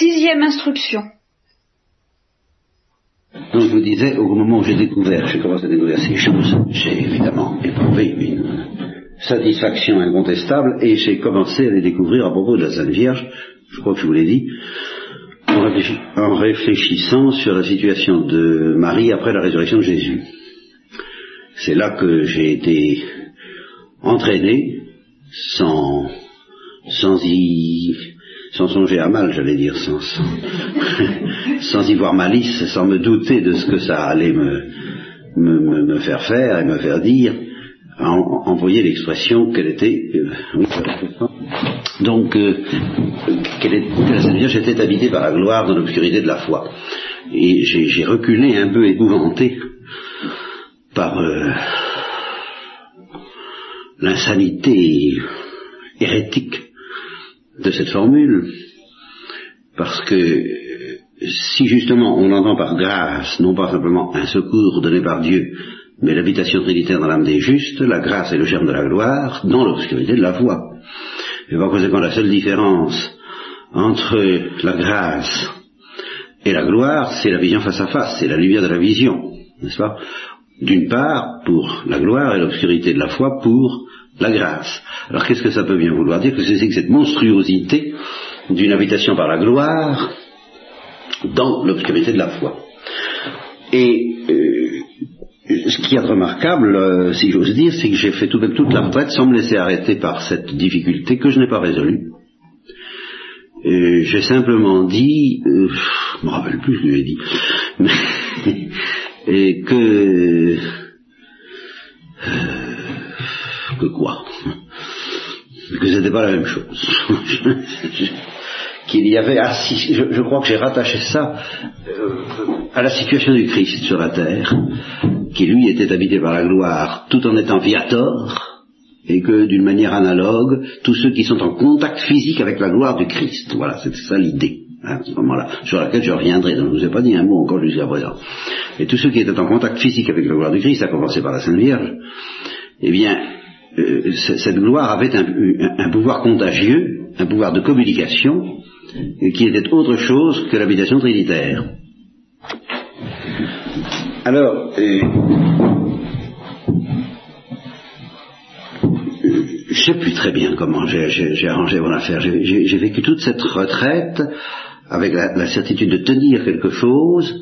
sixième instruction. Donc je vous disais, au moment où j'ai découvert, j'ai commencé à découvrir ces choses, j'ai évidemment éprouvé une satisfaction incontestable et j'ai commencé à les découvrir à propos de la Sainte Vierge, je crois que je vous l'ai dit, en, réfléchissant sur la situation de Marie après la résurrection de Jésus. C'est là que j'ai été entraîné sans, sans y sans songer à mal, j'allais dire, sans, sans, y voir malice, sans me douter de ce que ça allait me, me, me faire faire et me faire dire, envoyer l'expression qu'elle était, euh, donc, euh, j'étais habité par la gloire dans l'obscurité de la foi. Et j'ai reculé un peu épouvanté par euh, l'insanité hérétique de cette formule, parce que si justement on entend par grâce, non pas simplement un secours donné par Dieu, mais l'habitation trinitaire dans l'âme des justes, la grâce est le germe de la gloire, dans l'obscurité de la foi. Et par conséquent, la seule différence entre la grâce et la gloire, c'est la vision face à face, c'est la lumière de la vision, n'est-ce pas? D'une part, pour la gloire et l'obscurité de la foi pour la grâce. Alors qu'est-ce que ça peut bien vouloir dire Que c'est cette monstruosité d'une habitation par la gloire dans l'obscurité de la foi. Et euh, ce qui est remarquable, euh, si j'ose dire, c'est que j'ai fait tout, toute la retraite sans me laisser arrêter par cette difficulté que je n'ai pas résolue. J'ai simplement dit, euh, je me rappelle plus ce que j'ai dit, et que que quoi Que c'était pas la même chose. Qu'il y avait assis, je, crois que j'ai rattaché ça euh, à la situation du Christ sur la terre, qui lui était habité par la gloire tout en étant viator, et que d'une manière analogue, tous ceux qui sont en contact physique avec la gloire du Christ, voilà, c'est ça l'idée. Hein, à ce moment-là, sur laquelle je reviendrai, donc je ne vous ai pas dit un mot encore jusqu'à présent. Et tous ceux qui étaient en contact physique avec la gloire du Christ, à commencer par la Sainte Vierge, eh bien, euh, cette gloire avait un, pouvoir contagieux, un pouvoir de communication, qui était autre chose que l'habitation trinitaire. Alors, euh, je ne sais plus très bien comment j'ai arrangé mon affaire. J'ai vécu toute cette retraite avec la, certitude de tenir quelque chose,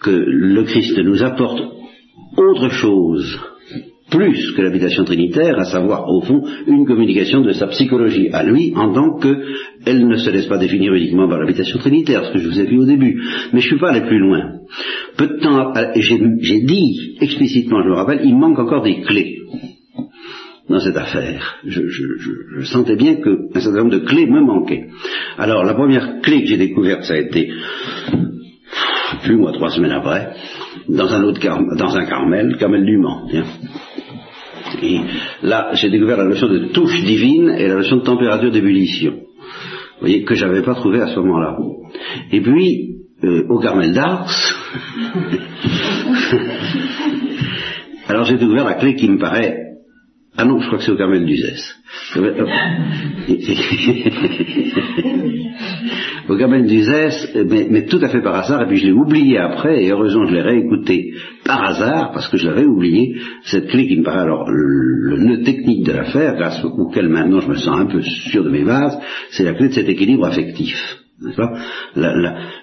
que le Christ nous apporte autre chose plus que l'habitation trinitaire, à savoir au fond une communication de sa psychologie à lui en tant qu'elle ne se laisse pas définir uniquement par l'habitation trinitaire, ce que je vous ai vu au début. Mais je ne suis pas allé plus loin. Peu de temps, j'ai dit explicitement, je me rappelle, il manque encore des clés dans cette affaire. Je, sentais bien qu'un certain nombre de clés me manquaient. Alors la première clé que j'ai découverte, ça a été plus moi trois semaines après, dans un autre dans un Carmel, Carmel du Mans. Et là, j'ai découvert la notion de touche divine et la notion de température d'ébullition. Vous voyez, que j'avais pas trouvé à ce moment-là. Et puis, euh, au Carmel d'Ars, alors j'ai découvert la clé qui me paraît ah non, je crois que c'est au Carmel d'Uzès. Carmel d'Uzès, mais, mais, tout à fait par hasard, et puis je l'ai oublié après, et heureusement je l'ai réécouté par hasard, parce que je l'avais oublié, cette clé qui me paraît alors le, nœud technique de l'affaire, grâce auquel maintenant je me sens un peu sûr de mes bases, c'est la clé de cet équilibre affectif.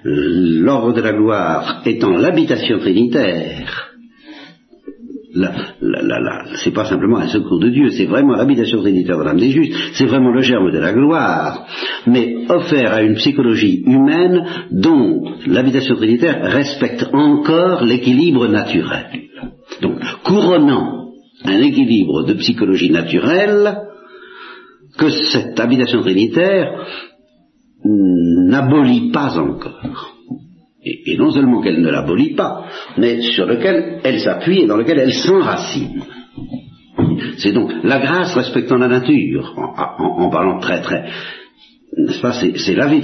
L'ordre de la gloire étant l'habitation trinitaire, c'est pas simplement un secours de Dieu, c'est vraiment l'habitation trinitaire de l'âme des justes, c'est vraiment le germe de la gloire, mais offert à une psychologie humaine dont l'habitation trinitaire respecte encore l'équilibre naturel. Donc, couronnant un équilibre de psychologie naturelle que cette habitation trinitaire n'abolit pas encore et, non seulement qu'elle ne l'abolit pas, mais sur lequel elle s'appuie et dans lequel elle s'enracine. C'est donc la grâce respectant la nature, en, parlant très très, n'est-ce pas, c'est la vie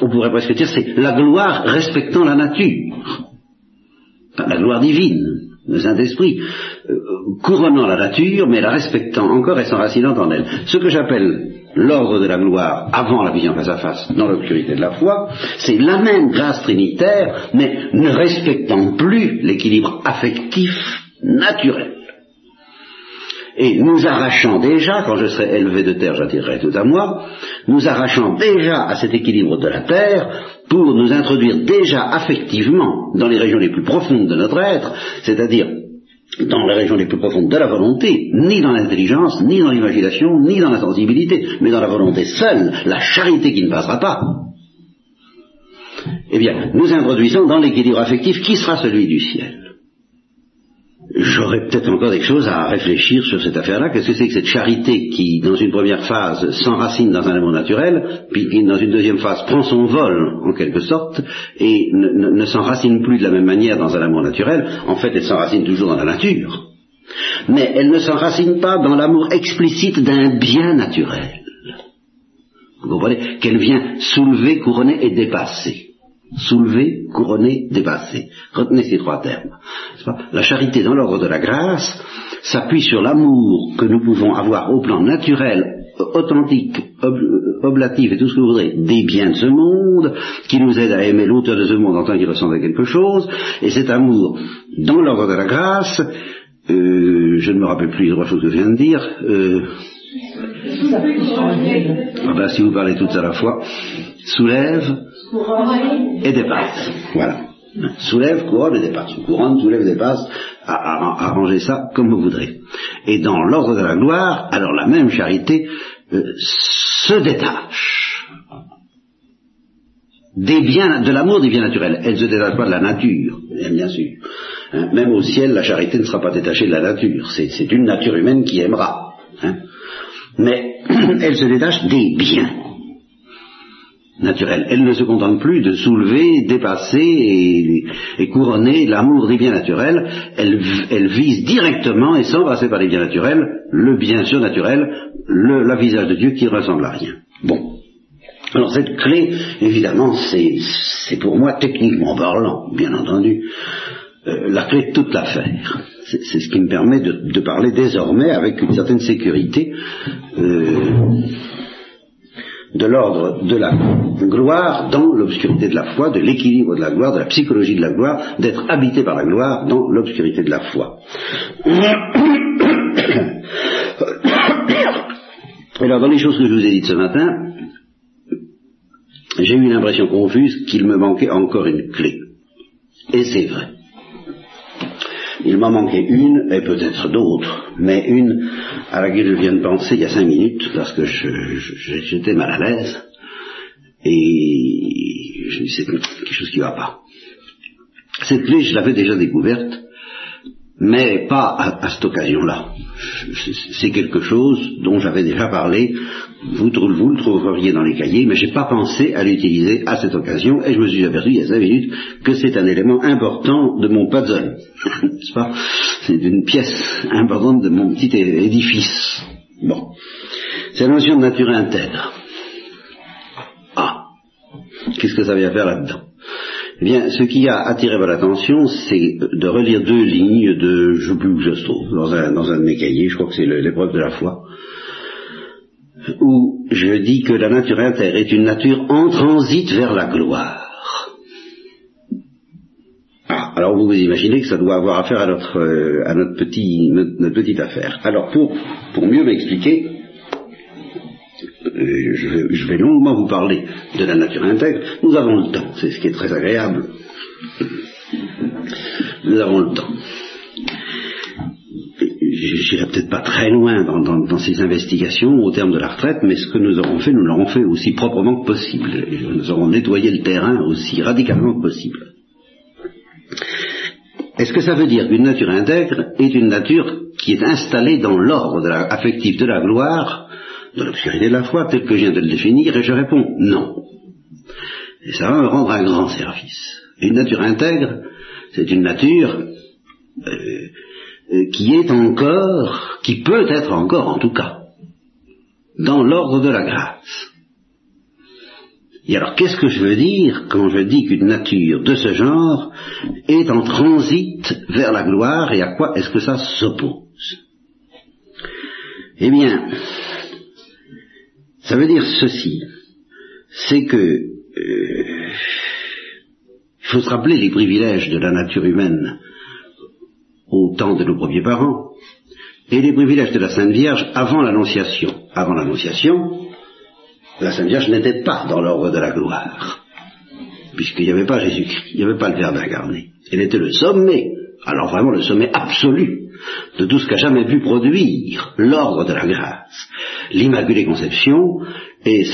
on pourrait presque dire c'est la gloire respectant la nature, la gloire divine, le Saint-Esprit, euh, couronnant la nature, mais la respectant encore et s'enracinant en elle. Ce que j'appelle l'ordre de la gloire avant la vision face à face dans l'obscurité de la foi, c'est la même grâce trinitaire, mais ne respectant plus l'équilibre affectif naturel. Et nous arrachant déjà, quand je serai élevé de terre, j'attirerai tout à moi, nous arrachant déjà à cet équilibre de la terre pour nous introduire déjà affectivement dans les régions les plus profondes de notre être, c'est-à-dire dans les régions les plus profondes de la volonté, ni dans l'intelligence, ni dans l'imagination, ni dans la sensibilité, mais dans la volonté seule, la charité qui ne passera pas. Eh bien, nous introduisons dans l'équilibre affectif qui sera celui du ciel. J'aurais peut-être encore des choses à réfléchir sur cette affaire-là. Qu'est-ce que c'est que cette charité qui, dans une première phase, s'enracine dans un amour naturel, puis qui, dans une deuxième phase, prend son vol, en quelque sorte, et ne, ne s'enracine plus de la même manière dans un amour naturel. En fait, elle s'enracine toujours dans la nature. Mais elle ne s'enracine pas dans l'amour explicite d'un bien naturel. Vous comprenez? Qu'elle vient soulever, couronner et dépasser soulevé, couronné, dépassé. Retenez ces trois termes. La charité dans l'ordre de la grâce s'appuie sur l'amour que nous pouvons avoir au plan naturel, authentique, oblatif et tout ce que vous voudrez, des biens de ce monde, qui nous aide à aimer l'auteur de ce monde en tant qu'il ressemble à quelque chose, et cet amour dans l'ordre de la grâce, euh, je ne me rappelle plus les trois choses que je viens de dire, euh, ah ben, si vous parlez toutes à la fois, soulève, et dépasse. Voilà. Soulève, couronne et dépasse. Couronne, soulève, dépasse. Arrangez ça comme vous voudrez. Et dans l'ordre de la gloire, alors la même charité euh, se détache des biens, de l'amour des biens naturels. Elle ne se détache pas de la nature, bien sûr. Hein, même au ciel, la charité ne sera pas détachée de la nature. C'est une nature humaine qui aimera. Hein. Mais elle se détache des biens naturelle. Elle ne se contente plus de soulever, dépasser et, couronner l'amour des biens naturels. Elle, vise directement et sans passer par les biens naturels le bien surnaturel, le la visage de Dieu qui ressemble à rien. Bon. Alors cette clé, évidemment, c'est pour moi techniquement parlant, bien entendu, euh, la clé de toute l'affaire. C'est ce qui me permet de, parler désormais avec une certaine sécurité. Euh, de l'ordre de la gloire dans l'obscurité de la foi, de l'équilibre de la gloire, de la psychologie de la gloire, d'être habité par la gloire dans l'obscurité de la foi. Alors, dans les choses que je vous ai dites ce matin, j'ai eu l'impression confuse qu'il me manquait encore une clé. Et c'est vrai. Il m'en manquait une, et peut-être d'autres, mais une à laquelle je viens de penser il y a cinq minutes, parce que j'étais mal à l'aise, et je me disais, quelque chose qui ne va pas. Cette clé, je l'avais déjà découverte, mais pas à, cette occasion-là. C'est quelque chose dont j'avais déjà parlé, vous, vous, le trouveriez dans les cahiers, mais je n'ai pas pensé à l'utiliser à cette occasion, et je me suis aperçu il y a cinq minutes que c'est un élément important de mon puzzle, n'est-ce pas? C'est une pièce importante de mon petit édifice. Bon. C'est la notion de nature intègre. Ah Qu'est-ce que ça vient faire là-dedans? Eh bien, ce qui a attiré votre attention, c'est de relire deux lignes de, je ne sais plus où je trouve, dans un, dans un de mes cahiers, je crois que c'est l'épreuve de la foi, où je dis que la nature intérieure est une nature en transit vers la gloire. Ah, alors vous vous imaginez que ça doit avoir affaire à notre, euh, à notre, notre, petite affaire. Alors pour, pour mieux m'expliquer, euh, je vais, longuement vous parler de la nature intègre. Nous avons le temps, c'est ce qui est très agréable. Nous avons le temps. J'irai peut-être pas très loin dans, ces investigations au terme de la retraite, mais ce que nous aurons fait, nous l'aurons fait aussi proprement que possible. Nous aurons nettoyé le terrain aussi radicalement que possible. Est-ce que ça veut dire qu'une nature intègre est une nature qui est installée dans l'ordre affectif de la gloire de l'obscurité de la foi, tel que je viens de le définir, et je réponds non. Et ça va me rendre un grand service. Une nature intègre, c'est une nature euh, euh, qui est encore, qui peut être encore en tout cas, dans l'ordre de la grâce. Et alors qu'est-ce que je veux dire quand je dis qu'une nature de ce genre est en transit vers la gloire et à quoi est-ce que ça s'oppose? Eh bien, Ça veut dire ceci, c'est que euh, il faut se rappeler les privilèges de la nature humaine au temps de nos premiers parents, et les privilèges de la Sainte Vierge avant l'Annonciation. Avant l'Annonciation, la Sainte Vierge n'était pas dans l'ordre de la gloire, puisqu'il n'y avait pas Jésus-Christ, il n'y avait pas le Verbe incarné. Elle était le sommet, alors vraiment le sommet absolu de tout ce qu'a jamais pu produire l'ordre de la grâce, l'Immaculée Conception et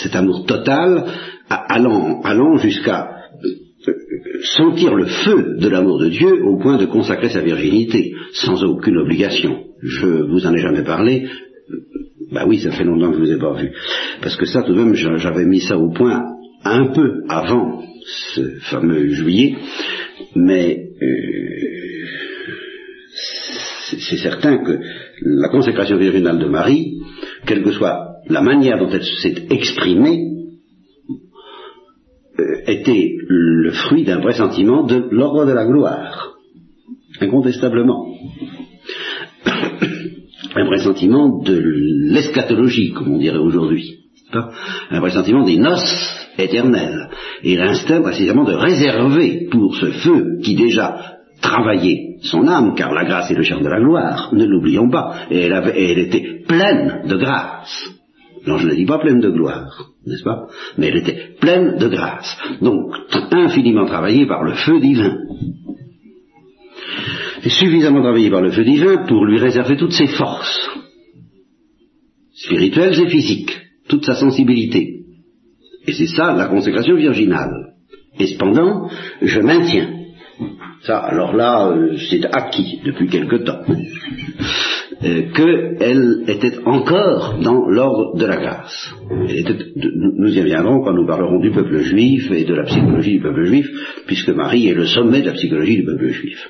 cet amour total allant, jusqu'à sentir le feu de l'amour de Dieu au point de consacrer sa virginité, sans aucune obligation. Je vous en ai jamais parlé. Bah oui, ça fait longtemps que je vous ai pas vu. Parce que ça, tout de même, j'avais mis ça au point un peu avant ce fameux juillet, mais euh, c'est certain que la consécration virginale de Marie, quelle que soit la manière dont elle s'est exprimée, euh, était le fruit d'un pressentiment de l'ordre de la gloire, incontestablement. un pressentiment de l'eschatologie, comme on dirait aujourd'hui. Un pressentiment des noces éternelles. Et l'instinct précisément de réserver pour ce feu qui déjà travaillait son âme, car la grâce est le chant de la gloire, ne l'oublions pas, et elle, et elle était pleine de grâce. Non, je ne dis pas pleine de gloire, n'est-ce pas? Mais elle était pleine de grâce. Donc, infiniment travaillée par le feu divin. Et suffisamment travaillée par le feu divin pour lui réserver toutes ses forces, spirituelles et physiques, toute sa sensibilité. Et c'est ça la consécration virginale. Et cependant, je maintiens. Ça, alors là, euh, c'est acquis depuis quelque temps. Euh, qu'elle était encore dans l'ordre de la grâce. nous y reviendrons quand nous parlerons du peuple juif et de la psychologie du peuple juif, puisque Marie est le sommet de la psychologie du peuple juif.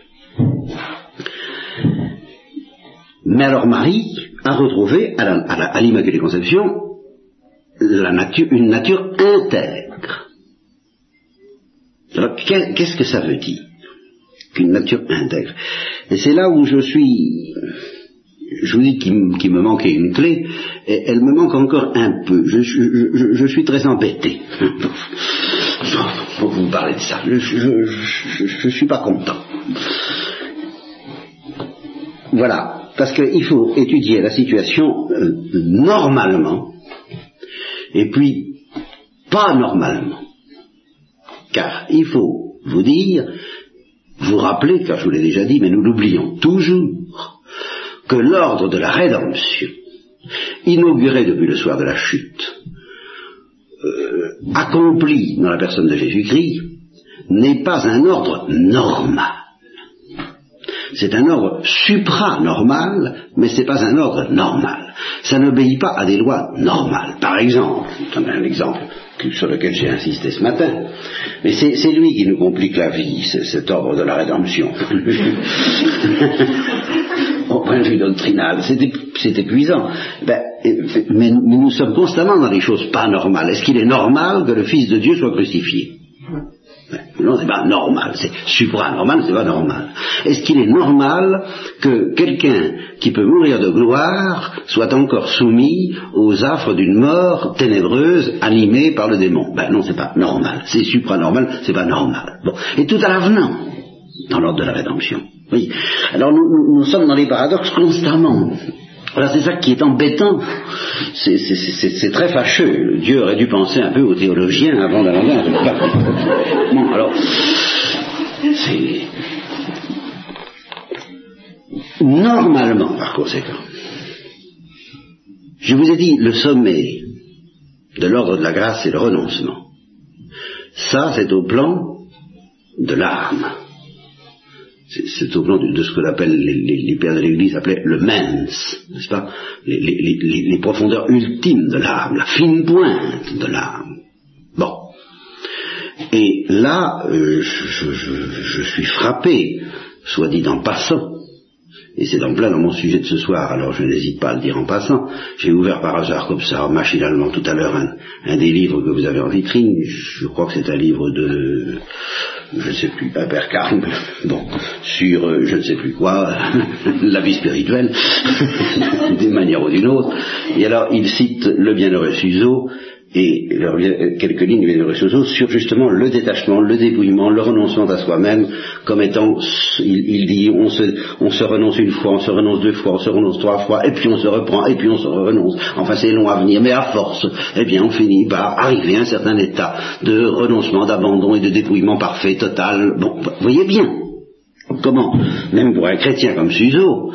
Mais alors Marie a retrouvé à l'Immaculée Conception la nature, une nature intègre. Alors qu'est-ce que ça veut dire? Qu'une nature intègre Et c'est là où je suis je vous dis qu'il me manquait une clé, et elle me manque encore un peu. Je, suis très embêté pour vous parler de ça. Je ne suis pas content. Voilà, parce qu'il faut étudier la situation euh, normalement, et puis pas normalement. Car il faut vous dire, vous rappeler, car je vous l'ai déjà dit, mais nous l'oublions toujours, que l'ordre de la rédemption, inauguré depuis le soir de la chute, euh, accompli dans la personne de Jésus-Christ, n'est pas un ordre normal. C'est un ordre supranormal, mais ce n'est pas un ordre normal. Ça n'obéit pas à des lois normales. Par exemple, un exemple sur lequel j'ai insisté ce matin, mais c'est lui qui nous complique la vie, cet ordre de la rédemption. Au point de vue doctrinal, c'est épuisant. Ben, mais, nous sommes constamment dans des choses pas normales. Est-ce qu'il est normal que le Fils de Dieu soit crucifié? Non, c'est pas normal, c'est supranormal, c'est pas normal. Est-ce qu'il est normal que quelqu'un qui peut mourir de gloire soit encore soumis aux affres d'une mort ténébreuse animée par le démon? Ben non, c'est pas normal. C'est supranormal, c'est pas normal. Bon. Et tout à l'avenant, dans l'ordre de la rédemption. Oui. Alors nous, nous sommes dans les paradoxes constamment. Voilà, c'est ça qui est embêtant. C'est très fâcheux. Dieu aurait dû penser un peu aux théologiens avant d'aller Bon, alors, c'est... Normalement, par conséquent, je vous ai dit, le sommet de l'ordre de la grâce, c'est le renoncement. Ça, c'est au plan de l'âme. C'est au plan de, ce que l'appelle les, pères de l'Église appelaient le mens, n'est-ce pas? Les, profondeurs ultimes de l'âme, la fine pointe de l'âme. Bon. Et là, euh, je, suis frappé, soit dit en passant, et c'est en plein dans mon sujet de ce soir, alors je n'hésite pas à le dire en passant. J'ai ouvert par hasard comme ça, machinalement tout à l'heure, un, des livres que vous avez en vitrine. Je crois que c'est un livre de je ne sais plus, un père Carme, bon, sur euh, je ne sais plus quoi, la vie spirituelle, d'une manière ou d'une autre. Et alors il cite le bienheureux Suzo et quelques lignes bienheureux Suzo sur justement le détachement, le dépouillement, le renoncement à soi-même, comme étant, il, dit, on se, on se renonce une fois, on se renonce deux fois, on se renonce trois fois, et puis on se reprend, et puis on se renonce. Enfin c'est long à venir, mais à force, eh bien on finit par arriver à un certain état de renoncement, d'abandon et de dépouillement parfait, total. Bon, vous voyez bien comment, même pour un chrétien comme Suzo,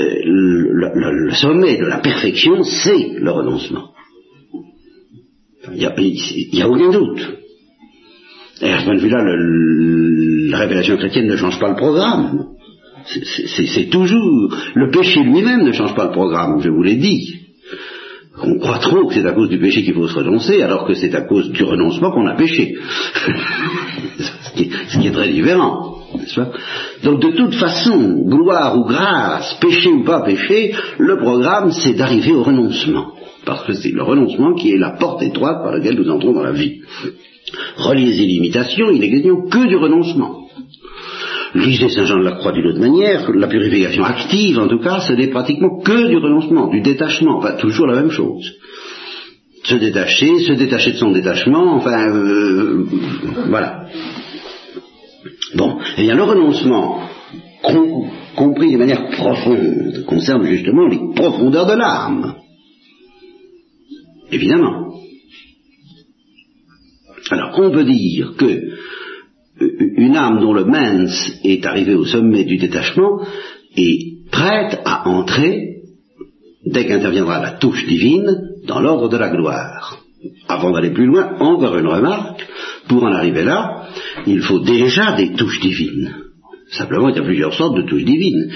euh, le, sommet de la perfection, c'est le renoncement. Il n'y a, aucun doute. Et à ce point de vue-là, la révélation chrétienne ne change pas le programme. C'est toujours... Le péché lui-même ne change pas le programme, je vous l'ai dit. On croit trop que c'est à cause du péché qu'il faut se renoncer, alors que c'est à cause du renoncement qu'on a péché. ce qui est très différent. Donc de toute façon, gloire ou grâce, péché ou pas péché, le programme c'est d'arriver au renoncement. Parce que c'est le renoncement qui est la porte étroite par laquelle nous entrons dans la vie. Reliez l'imitation, il n'est question que du renoncement. Lisez Saint Jean de la Croix d'une autre manière, la purification active en tout cas, ce n'est pratiquement que du renoncement, du détachement, enfin toujours la même chose. Se détacher, se détacher de son détachement, enfin euh, voilà. Bon, eh bien le renoncement, compris de manière profonde, concerne justement les profondeurs de l'âme. Évidemment. Alors on peut dire que euh, une âme dont le mens est arrivé au sommet du détachement est prête à entrer, dès qu'interviendra la touche divine, dans l'ordre de la gloire. Avant d'aller plus loin, encore une remarque, pour en arriver là, il faut déjà des touches divines. Simplement, il y a plusieurs sortes de touches divines.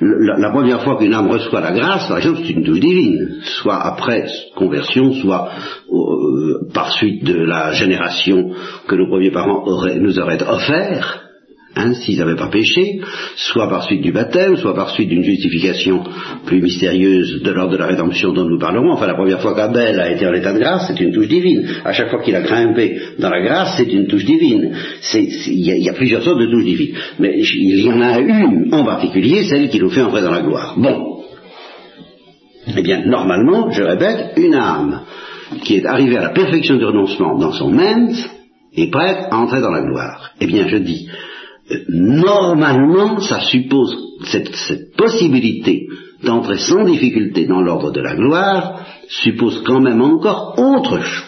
La, première fois qu'une âme reçoit la grâce, par exemple, c'est une touche divine, soit après conversion, soit euh, par suite de la génération que nos premiers parents nous auraient offert, Hein, s'ils n'avaient pas péché, soit par suite du baptême, soit par suite d'une justification plus mystérieuse de l'ordre de la rédemption dont nous parlerons. Enfin, la première fois qu'Abel a été en état de grâce, c'est une touche divine. À chaque fois qu'il a grimpé dans la grâce, c'est une touche divine. Il y, a plusieurs sortes de touches divines. Mais il y en a une en particulier, celle qui nous fait entrer dans la gloire. Bon. Eh bien, normalement, je répète, une âme qui est arrivée à la perfection du renoncement dans son ment est prête à entrer dans la gloire. Eh bien, je dis, normalement, ça suppose cette, possibilité d'entrer sans difficulté dans l'ordre de la gloire, suppose quand même encore autre chose.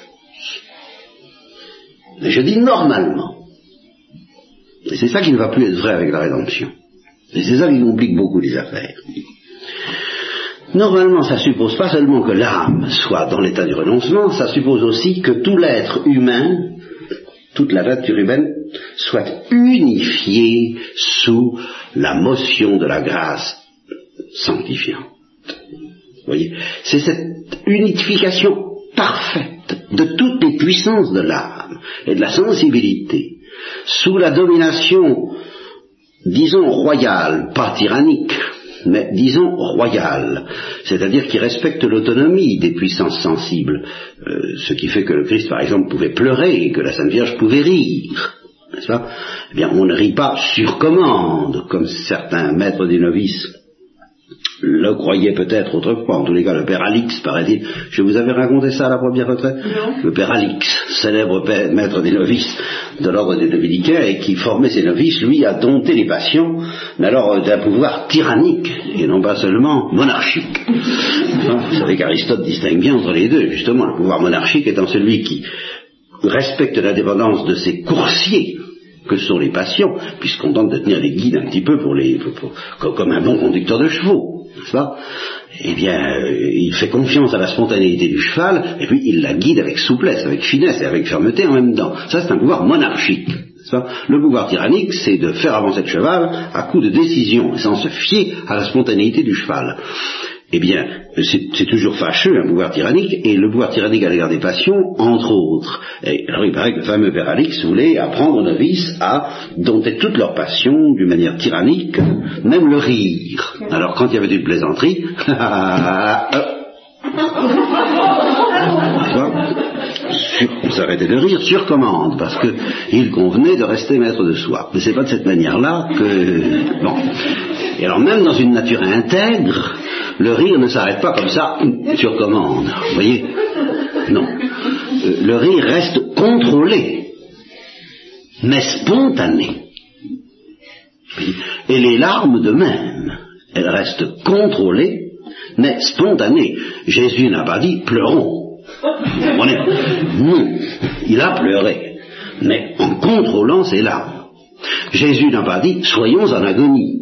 Mais je dis normalement. Et c'est ça qui ne va plus être vrai avec la rédemption. Et c'est ça qui complique beaucoup les affaires. Normalement, ça suppose pas seulement que l'âme soit dans l'état du renoncement, ça suppose aussi que tout l'être humain, toute la nature humaine, soit unifié sous la motion de la grâce sanctifiante. Voyez C'est cette unification parfaite de toutes les puissances de l'âme et de la sensibilité sous la domination, disons, royale, pas tyrannique, mais disons royale, c'est-à-dire qui respecte l'autonomie des puissances sensibles, euh, ce qui fait que le Christ, par exemple, pouvait pleurer et que la Sainte Vierge pouvait rire n'est-ce Eh bien, on ne rit pas sur commande, comme certains maîtres des novices le croyaient peut-être autrefois. En tous les cas, le père Alix, paraît-il. Je vous avais raconté ça à la première retraite Le père Alix, célèbre maître des novices de l'ordre des dominicains, et qui formait ses novices, lui, à dompter les passions, mais alors d'un pouvoir tyrannique, et non pas seulement monarchique. Vous savez qu'Aristote distingue bien entre les deux, justement, le pouvoir monarchique étant celui qui respecte l'indépendance de ses coursiers, que sont les passions, puisqu'on tente de tenir les guides un petit peu pour les, comme un bon conducteur de chevaux, Eh bien, euh, il fait confiance à la spontanéité du cheval, et puis il la guide avec souplesse, avec finesse et avec fermeté en même temps. Ça, c'est un pouvoir monarchique. Le pouvoir tyrannique, c'est de faire avancer le cheval à coup de décision, sans se fier à la spontanéité du cheval eh bien, c'est toujours fâcheux un pouvoir tyrannique, et le pouvoir tyrannique à l'égard des passions, entre autres. Et, alors il paraît que le fameux père Alix voulait apprendre aux novices à dompter toutes leurs passions d'une manière tyrannique, même le rire. Alors quand il y avait des plaisanteries, on s'arrêtait de rire sur commande, parce qu'il convenait de rester maître de soi. Mais c'est pas de cette manière-là que... Bon. Et alors même dans une nature intègre, le rire ne s'arrête pas comme ça sur commande. Vous voyez? Non. Euh, le rire reste contrôlé, mais spontané. Et les larmes de même, elles restent contrôlées, mais spontanées. Jésus n'a pas dit pleurons. Non, il a pleuré, mais en contrôlant ses larmes. Jésus n'a pas dit soyons en agonie.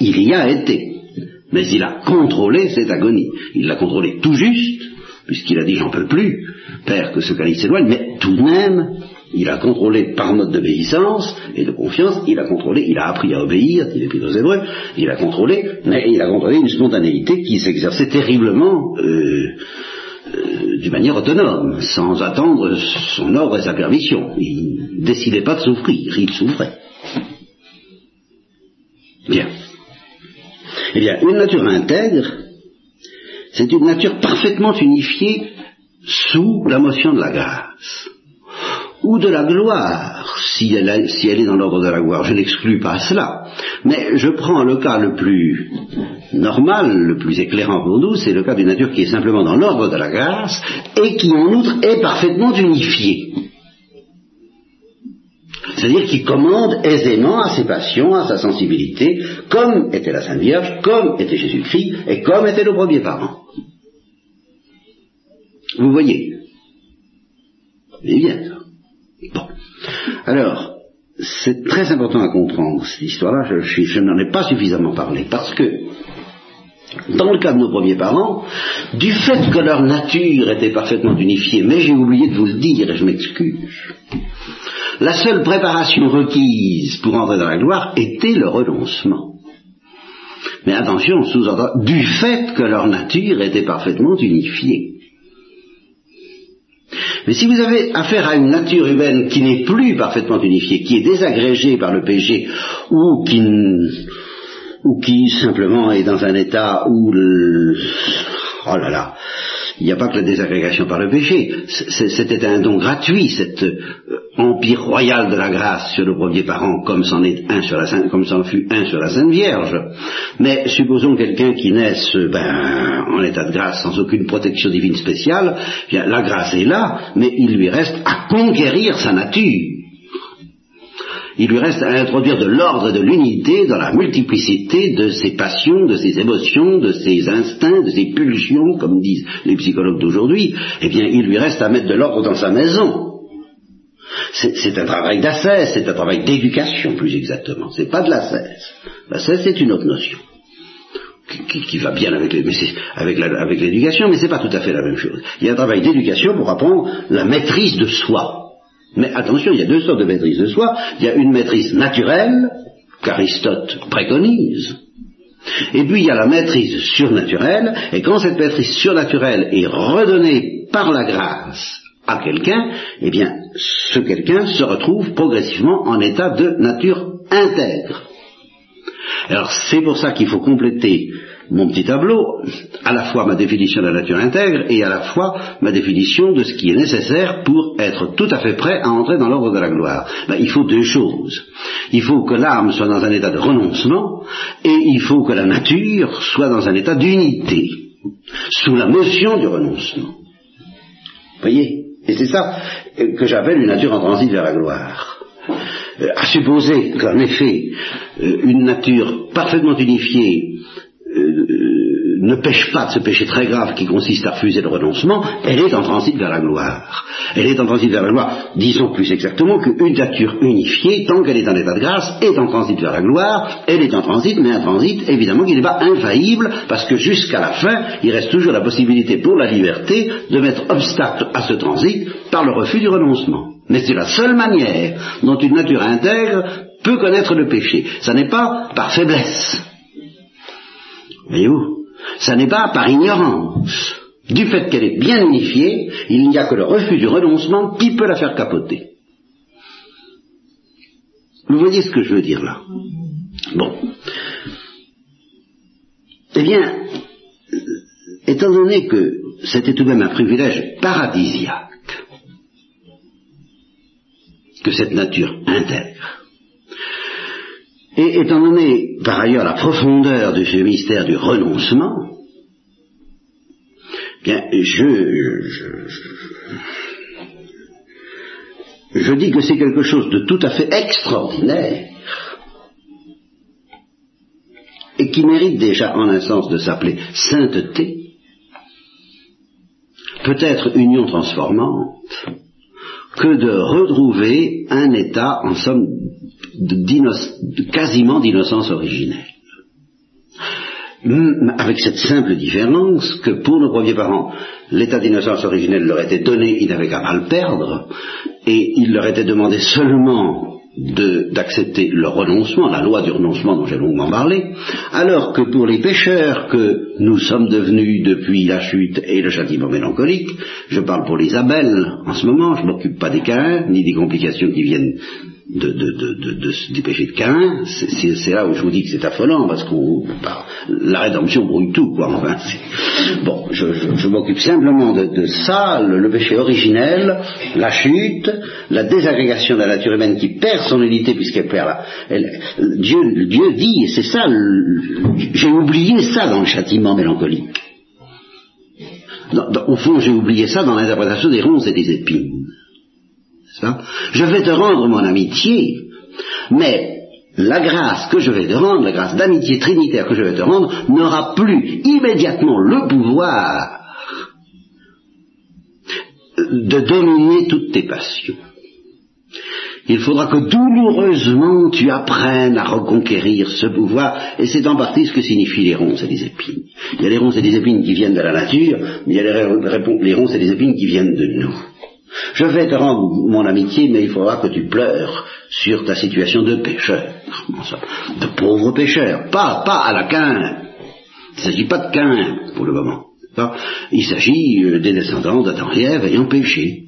Il y a été, mais il a contrôlé cette agonie. Il l'a contrôlé tout juste, puisqu'il a dit j'en peux plus, Père, que ce calice s'éloigne, mais tout de même, il a contrôlé par mode d'obéissance et de confiance, il a contrôlé, il a appris à obéir, il est pris aux Hébreux, il a contrôlé, mais il a contrôlé une spontanéité qui s'exerçait terriblement euh, euh, d'une manière autonome, sans attendre son ordre et sa permission. Il ne décidait pas de souffrir, il souffrait. Bien. Eh bien, une nature intègre, c'est une nature parfaitement unifiée sous la motion de la grâce ou de la gloire, si elle, est dans l'ordre de la gloire. Je n'exclus pas cela. Mais je prends le cas le plus normal, le plus éclairant pour nous, c'est le cas d'une nature qui est simplement dans l'ordre de la grâce et qui en outre est parfaitement unifiée. C'est-à-dire qui commande aisément à ses passions, à sa sensibilité, comme était la Sainte Vierge, comme était Jésus-Christ et comme étaient nos premiers parents. Vous voyez? C'est bien. Bon. Alors, c'est très important à comprendre cette histoire-là, je, n'en ai pas suffisamment parlé, parce que dans le cas de nos premiers parents, du fait que leur nature était parfaitement unifiée, mais j'ai oublié de vous le dire et je m'excuse, la seule préparation requise pour entrer dans la gloire était le renoncement. Mais attention, sous-entend, du fait que leur nature était parfaitement unifiée. Mais si vous avez affaire à une nature humaine qui n'est plus parfaitement unifiée, qui est désagrégée par le péché, ou qui, ou qui simplement est dans un état où le, oh là là, il n'y a pas que la désagrégation par le péché. C'était un don gratuit, cet euh, empire royal de la grâce sur le premier parent, comme c'en fut un sur la Sainte Vierge. Mais supposons quelqu'un qui naisse ben, en état de grâce sans aucune protection divine spéciale, bien, la grâce est là, mais il lui reste à conquérir sa nature il lui reste à introduire de l'ordre et de l'unité dans la multiplicité de ses passions, de ses émotions, de ses instincts, de ses pulsions, comme disent les psychologues d'aujourd'hui. Eh bien, il lui reste à mettre de l'ordre dans sa maison. C'est un travail d'ascèse, c'est un travail d'éducation, plus exactement. C'est pas de l'ascèse. L'ascèse, c'est une autre notion. Qui, va bien avec, l'éducation, mais c'est pas tout à fait la même chose. Il y a un travail d'éducation pour apprendre la maîtrise de soi. Mais attention, il y a deux sortes de maîtrise de soi. Il y a une maîtrise naturelle, qu'Aristote préconise, et puis il y a la maîtrise surnaturelle, et quand cette maîtrise surnaturelle est redonnée par la grâce à quelqu'un, eh bien, ce quelqu'un se retrouve progressivement en état de nature intègre. Alors c'est pour ça qu'il faut compléter mon petit tableau, à la fois ma définition de la nature intègre et à la fois ma définition de ce qui est nécessaire pour être tout à fait prêt à entrer dans l'ordre de la gloire. Ben, il faut deux choses. Il faut que l'âme soit dans un état de renoncement et il faut que la nature soit dans un état d'unité, sous la motion du renoncement. Voyez? Et c'est ça que j'appelle une nature en transit vers la gloire. Euh, à supposer qu'en effet, euh, une nature parfaitement unifiée euh, ne pêche pas de ce péché très grave qui consiste à refuser le renoncement, elle est en transit vers la gloire. Elle est en transit vers la gloire, disons plus exactement qu'une nature unifiée, tant qu'elle est en état de grâce, est en transit vers la gloire, elle est en transit, mais un transit évidemment qui n'est pas infaillible, parce que jusqu'à la fin, il reste toujours la possibilité pour la liberté de mettre obstacle à ce transit par le refus du renoncement. Mais c'est la seule manière dont une nature intègre peut connaître le péché. Ça n'est pas par faiblesse. Voyez-vous Ça n'est pas par ignorance. Du fait qu'elle est bien unifiée, il n'y a que le refus du renoncement qui peut la faire capoter. Vous voyez ce que je veux dire là? Bon. Eh bien, étant donné que c'était tout de même un privilège paradisiaque que cette nature intègre, et étant donné par ailleurs la profondeur de ce mystère du renoncement, bien, je, je dis que c'est quelque chose de tout à fait extraordinaire et qui mérite déjà en un sens de s'appeler sainteté, peut-être union transformante, que de retrouver un état, en somme, quasiment d'innocence originelle. Avec cette simple différence que pour nos premiers parents, l'état d'innocence originelle leur était donné, ils n'avaient qu'à pas le perdre, et il leur était demandé seulement d'accepter le renoncement, la loi du renoncement dont j'ai longuement parlé, alors que pour les pécheurs que nous sommes devenus depuis la chute et le châtiment mélancolique, je parle pour Isabelle en ce moment, je m'occupe pas des cas, ni des complications qui viennent de, de, de, de, du péché de Cain, c'est là où je vous dis que c'est affolant, parce que bah, la rédemption brouille tout, quoi. Enfin, bon, je, je, je m'occupe simplement de, ça, le, péché originel, la chute, la désagrégation de la nature humaine qui perd son unité puisqu'elle perd la... Dieu, Dieu dit, et c'est ça, j'ai oublié ça dans le châtiment mélancolique. au fond, j'ai oublié ça dans l'interprétation des ronces et des épines. Je vais te rendre mon amitié, mais la grâce que je vais te rendre, la grâce d'amitié trinitaire que je vais te rendre, n'aura plus immédiatement le pouvoir de dominer toutes tes passions. Il faudra que douloureusement tu apprennes à reconquérir ce pouvoir, et c'est en partie ce que signifient les ronces et les épines. Il y a les ronces et les épines qui viennent de la nature, mais il y a les, les ronces et les épines qui viennent de nous. Je vais te rendre mon amitié, mais il faudra que tu pleures sur ta situation de pécheur, de pauvre pécheur, pas, pas à la quinte. Il ne s'agit pas de quinte pour le moment. Il s'agit euh, des descendants d'Adam et ayant péché.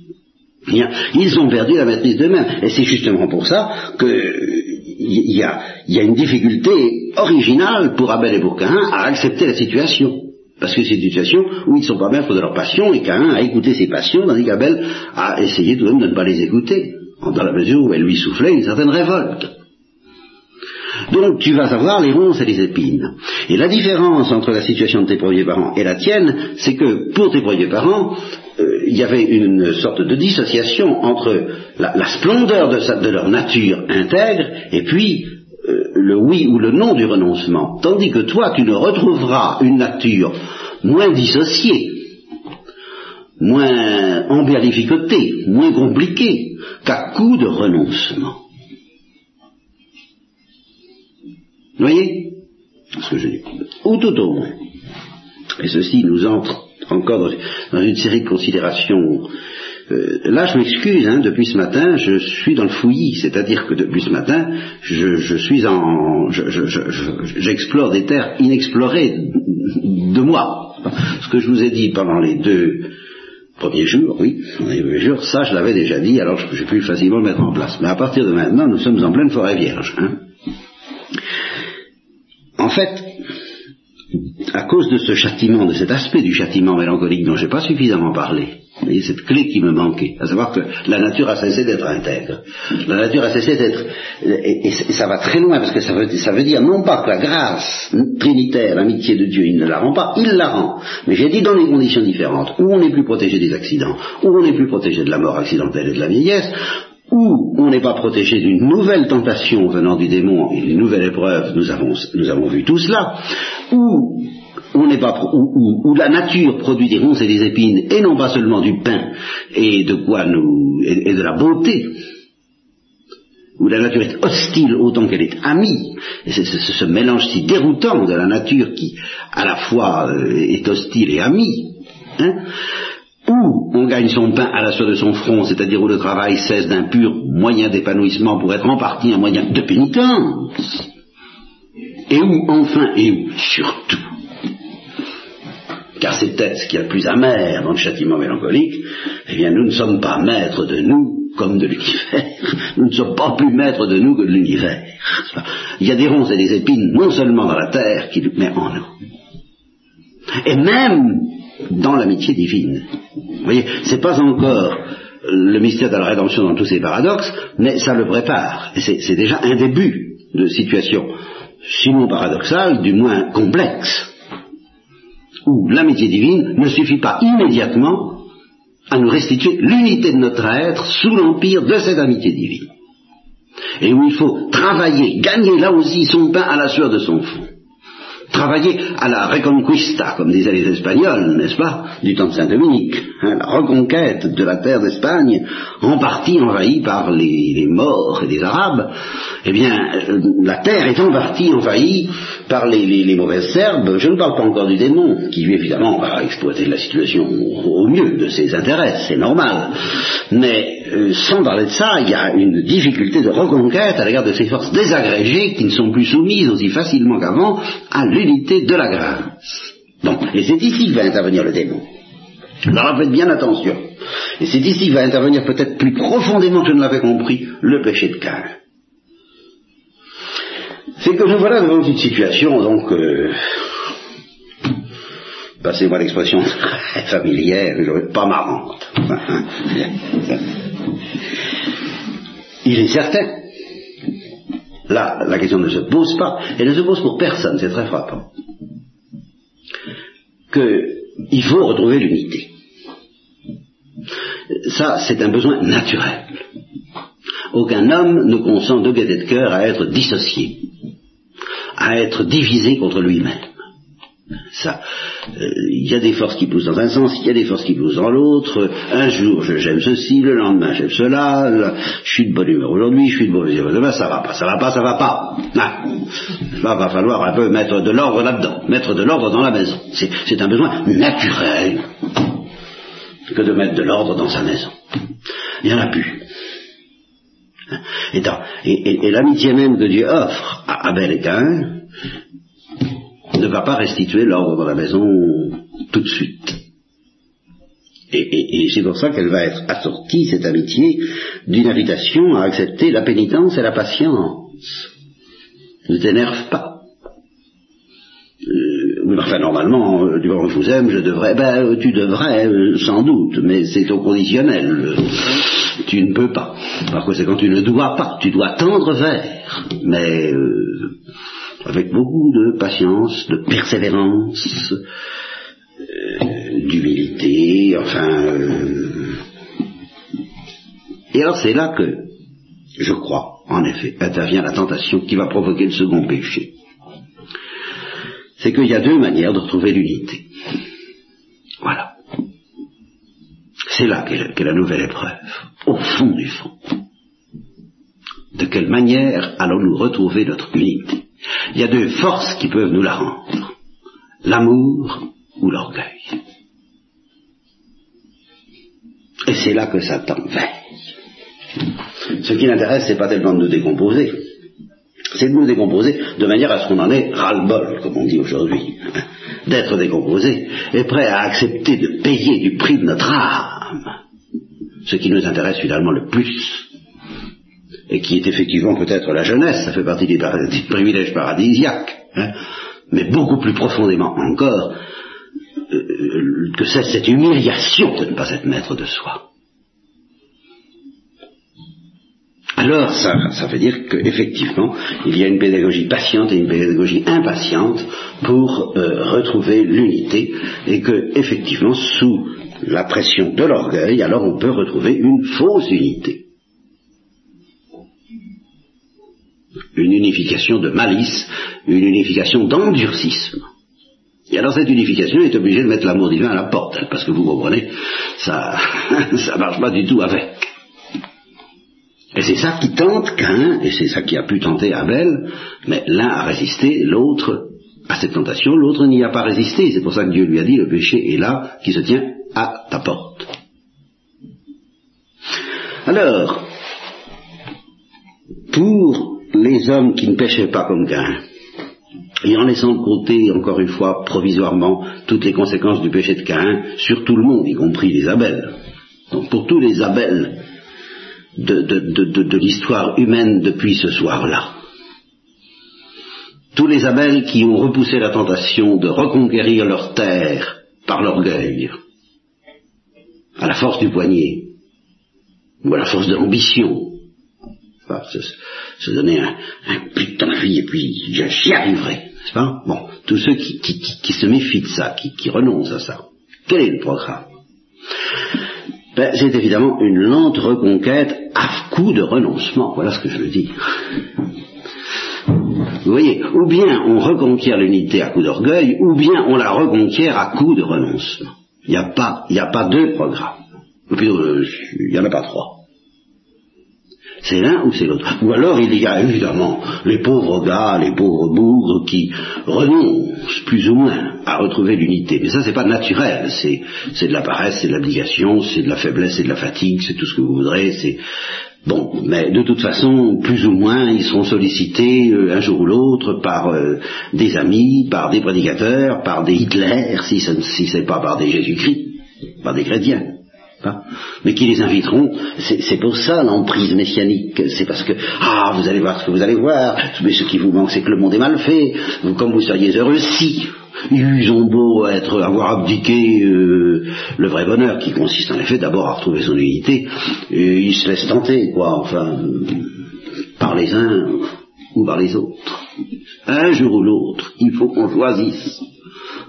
Ils ont perdu la maîtrise d'eux-mêmes. Et c'est justement pour ça qu'il y, a, une difficulté originale pour Abel et pour Cain à accepter la situation. Parce que c'est une situation où ils ne sont pas maîtres de leur passion et Cain a écouté ses passions, tandis qu'Abel a essayé tout de même de ne pas les écouter, dans la mesure où elle lui soufflait une certaine révolte. Donc tu vas avoir les ronces et les épines. Et la différence entre la situation de tes premiers parents et la tienne, c'est que pour tes premiers parents, euh, il y avait une sorte de dissociation entre la, splendeur de, leur nature intègre et puis le oui ou le non du renoncement, tandis que toi, tu ne retrouveras une nature moins dissociée, moins embellificotée, moins compliquée, qu'à coup de renoncement. Vous voyez ce Ou tout au moins. Et ceci nous entre encore dans une série de considérations euh, là, je m'excuse, hein, depuis ce matin, je suis dans le fouillis, c'est-à-dire que depuis ce matin, je, suis en, j'explore des terres inexplorées de moi. Ce que je vous ai dit pendant les deux premiers jours, oui, ça, je l'avais déjà dit, alors j'ai pu facilement le mettre en place. Mais à partir de maintenant, nous sommes en pleine forêt vierge. Hein. En fait, à cause de ce châtiment, de cet aspect du châtiment mélancolique dont je n'ai pas suffisamment parlé, et cette clé qui me manquait, à savoir que la nature a cessé d'être intègre. La nature a cessé d'être... Et, ça va très loin, parce que ça veut, ça veut dire non pas que la grâce trinitaire, l'amitié de Dieu, il ne la rend pas, il la rend. Mais j'ai dit dans les conditions différentes, où on n'est plus protégé des accidents, où on n'est plus protégé de la mort accidentelle et de la vieillesse, où on n'est pas protégé d'une nouvelle tentation venant du démon et d'une nouvelle épreuve, nous avons, nous avons vu tout cela, où où, pas, où, la nature produit des ronces et des épines, et non pas seulement du pain et de quoi nous et, de la beauté, où la nature est hostile autant qu'elle est amie, et c'est ce, mélange si déroutant de la nature qui à la fois euh, est hostile et amie, hein, où on gagne son pain à la sueur de son front, c'est-à-dire où le travail cesse d'un pur moyen d'épanouissement pour être en partie un moyen de pénitence, et où enfin et où surtout car c'est peut-être ce qui est le plus amer dans le châtiment mélancolique, eh bien nous ne sommes pas maîtres de nous comme de l'univers. Nous ne sommes pas plus maîtres de nous que de l'univers. Il y a des ronces et des épines non seulement dans la terre, mais en nous. Et même dans l'amitié divine. Vous voyez, c'est pas encore le mystère de la rédemption dans tous ses paradoxes, mais ça le prépare. C'est déjà un début de situation, sinon paradoxale, du moins complexe, où l'amitié divine ne suffit pas immédiatement à nous restituer l'unité de notre être sous l'empire de cette amitié divine. Et où il faut travailler, gagner là aussi son pain à la sueur de son front travailler à la reconquista, comme disaient les Espagnols, n'est-ce pas, du temps de Saint-Dominique, hein, la reconquête de la terre d'Espagne, en partie envahie par les, les morts et les Arabes, eh bien, euh, la terre est en partie envahie par les, les, mauvaises Serbes. Je ne parle pas encore du démon, qui évidemment va exploiter la situation au, mieux de ses intérêts, c'est normal. Mais euh, sans parler de ça, il y a une difficulté de reconquête à l'égard de ces forces désagrégées qui ne sont plus soumises aussi facilement qu'avant à de la grâce. Bon, et c'est ici que va intervenir le démon. Alors faites bien attention. Et c'est ici que va intervenir peut-être plus profondément que je ne l'avais compris, le péché de Cain. C'est que nous voilà devant une situation, donc, euh, passez-moi l'expression très familière, pas marrante. Il est certain, là, la question ne se pose pas, et ne se pose pour personne, c'est très frappant, qu'il faut retrouver l'unité. Ça, c'est un besoin naturel. Aucun homme ne consent de gaieté de cœur à être dissocié à être divisé contre lui-même. Ça, il euh, y a des forces qui poussent dans un sens, il y a des forces qui poussent dans l'autre. Un jour, j'aime ceci, le lendemain, j'aime cela. je suis de bonne humeur aujourd'hui, je suis de mauvaise humeur demain. Ça va pas, ça va pas, ça va pas. Ah. Va falloir un peu mettre de l'ordre là-dedans, mettre de l'ordre dans la maison. C'est un besoin naturel que de mettre de l'ordre dans sa maison. Il n'y en a plus. Et, l'amitié même que Dieu offre à Abel et Cain ne va pas restituer l'ordre dans la maison tout de suite. Et, c'est pour ça qu'elle va être assortie, cette amitié, d'une invitation à accepter la pénitence et la patience. Ne t'énerve pas. Euh, enfin, normalement, euh, du moment que je vous aime, je devrais, ben, tu devrais, euh, sans doute, mais c'est au conditionnel tu ne peux pas. Par conséquent, tu ne dois pas, tu dois tendre vers, mais euh, avec beaucoup de patience, de persévérance, euh, d'humilité, enfin. Euh. Et alors c'est là que, je crois, en effet, intervient la tentation qui va provoquer le second péché. C'est qu'il y a deux manières de retrouver l'unité. Voilà. C'est là qu'est la nouvelle épreuve au fond du fond. De quelle manière allons-nous retrouver notre unité? Il y a deux forces qui peuvent nous la rendre. L'amour ou l'orgueil. Et c'est là que Satan veille. Ce qui l'intéresse, c'est pas tellement de nous décomposer, c'est de nous décomposer de manière à ce qu'on en ait ras-le-bol, comme on dit aujourd'hui, d'être décomposé et prêt à accepter de payer du prix de notre âme ce qui nous intéresse finalement le plus, et qui est effectivement peut-être la jeunesse, ça fait partie des, privilèges paradisiaques, hein, mais beaucoup plus profondément encore euh, que c'est cette humiliation de ne pas être maître de soi. Alors ça, ça veut dire qu'effectivement, il y a une pédagogie patiente et une pédagogie impatiente pour euh, retrouver l'unité, et que effectivement, sous la pression de l'orgueil, alors on peut retrouver une fausse unité. Une unification de malice, une unification d'endurcissement. Et alors cette unification est obligée de mettre l'amour divin à la porte, hein, parce que vous comprenez, ça ça marche pas du tout avec. Et c'est ça qui tente qu'un, et c'est ça qui a pu tenter Abel, mais l'un a résisté, l'autre à cette tentation, l'autre n'y a pas résisté. C'est pour ça que Dieu lui a dit, le péché est là, qui se tient à ta porte. Alors, pour les hommes qui ne péchaient pas comme Cain, et en laissant de côté, encore une fois, provisoirement, toutes les conséquences du péché de Cain, sur tout le monde, y compris les Abel. Donc pour tous les Abel de, l'histoire humaine depuis ce soir-là, tous les Abel qui ont repoussé la tentation de reconquérir leur terre par l'orgueil, à la force du poignet, ou à la force de l'ambition, se, donner un, un putain de vie et puis j'y arriverai, n'est-ce pas? Bon, tous ceux qui, se méfient de ça, qui, renoncent à ça, quel est le programme? Ben, C'est évidemment une lente reconquête à coup de renoncement, voilà ce que je veux dire. Vous voyez, ou bien on reconquiert l'unité à coup d'orgueil, ou bien on la reconquiert à coup de renoncement. Il n'y a pas, il a pas deux programmes. Ou euh, il n'y en a pas trois. C'est l'un ou c'est l'autre. Ou alors il y a évidemment les pauvres gars, les pauvres bougres qui renoncent plus ou moins à retrouver l'unité. Mais ça c'est pas naturel, c'est, de la paresse, c'est de l'abnégation, c'est de la faiblesse, c'est de la fatigue, c'est tout ce que vous voudrez, c'est Bon, mais de toute façon, plus ou moins, ils seront sollicités euh, un jour ou l'autre par euh, des amis, par des prédicateurs, par des Hitler, si ce n'est pas par des Jésus-Christ, par des chrétiens mais qui les inviteront. C'est pour ça l'emprise messianique. C'est parce que, ah, vous allez voir ce que vous allez voir, mais ce qui vous manque, c'est que le monde est mal fait. Vous, comme vous seriez heureux si ils ont beau être, avoir abdiqué euh, le vrai bonheur, qui consiste en effet d'abord à retrouver son unité, et ils se laissent tenter, quoi, enfin, par les uns ou par les autres. Un jour ou l'autre, il faut qu'on choisisse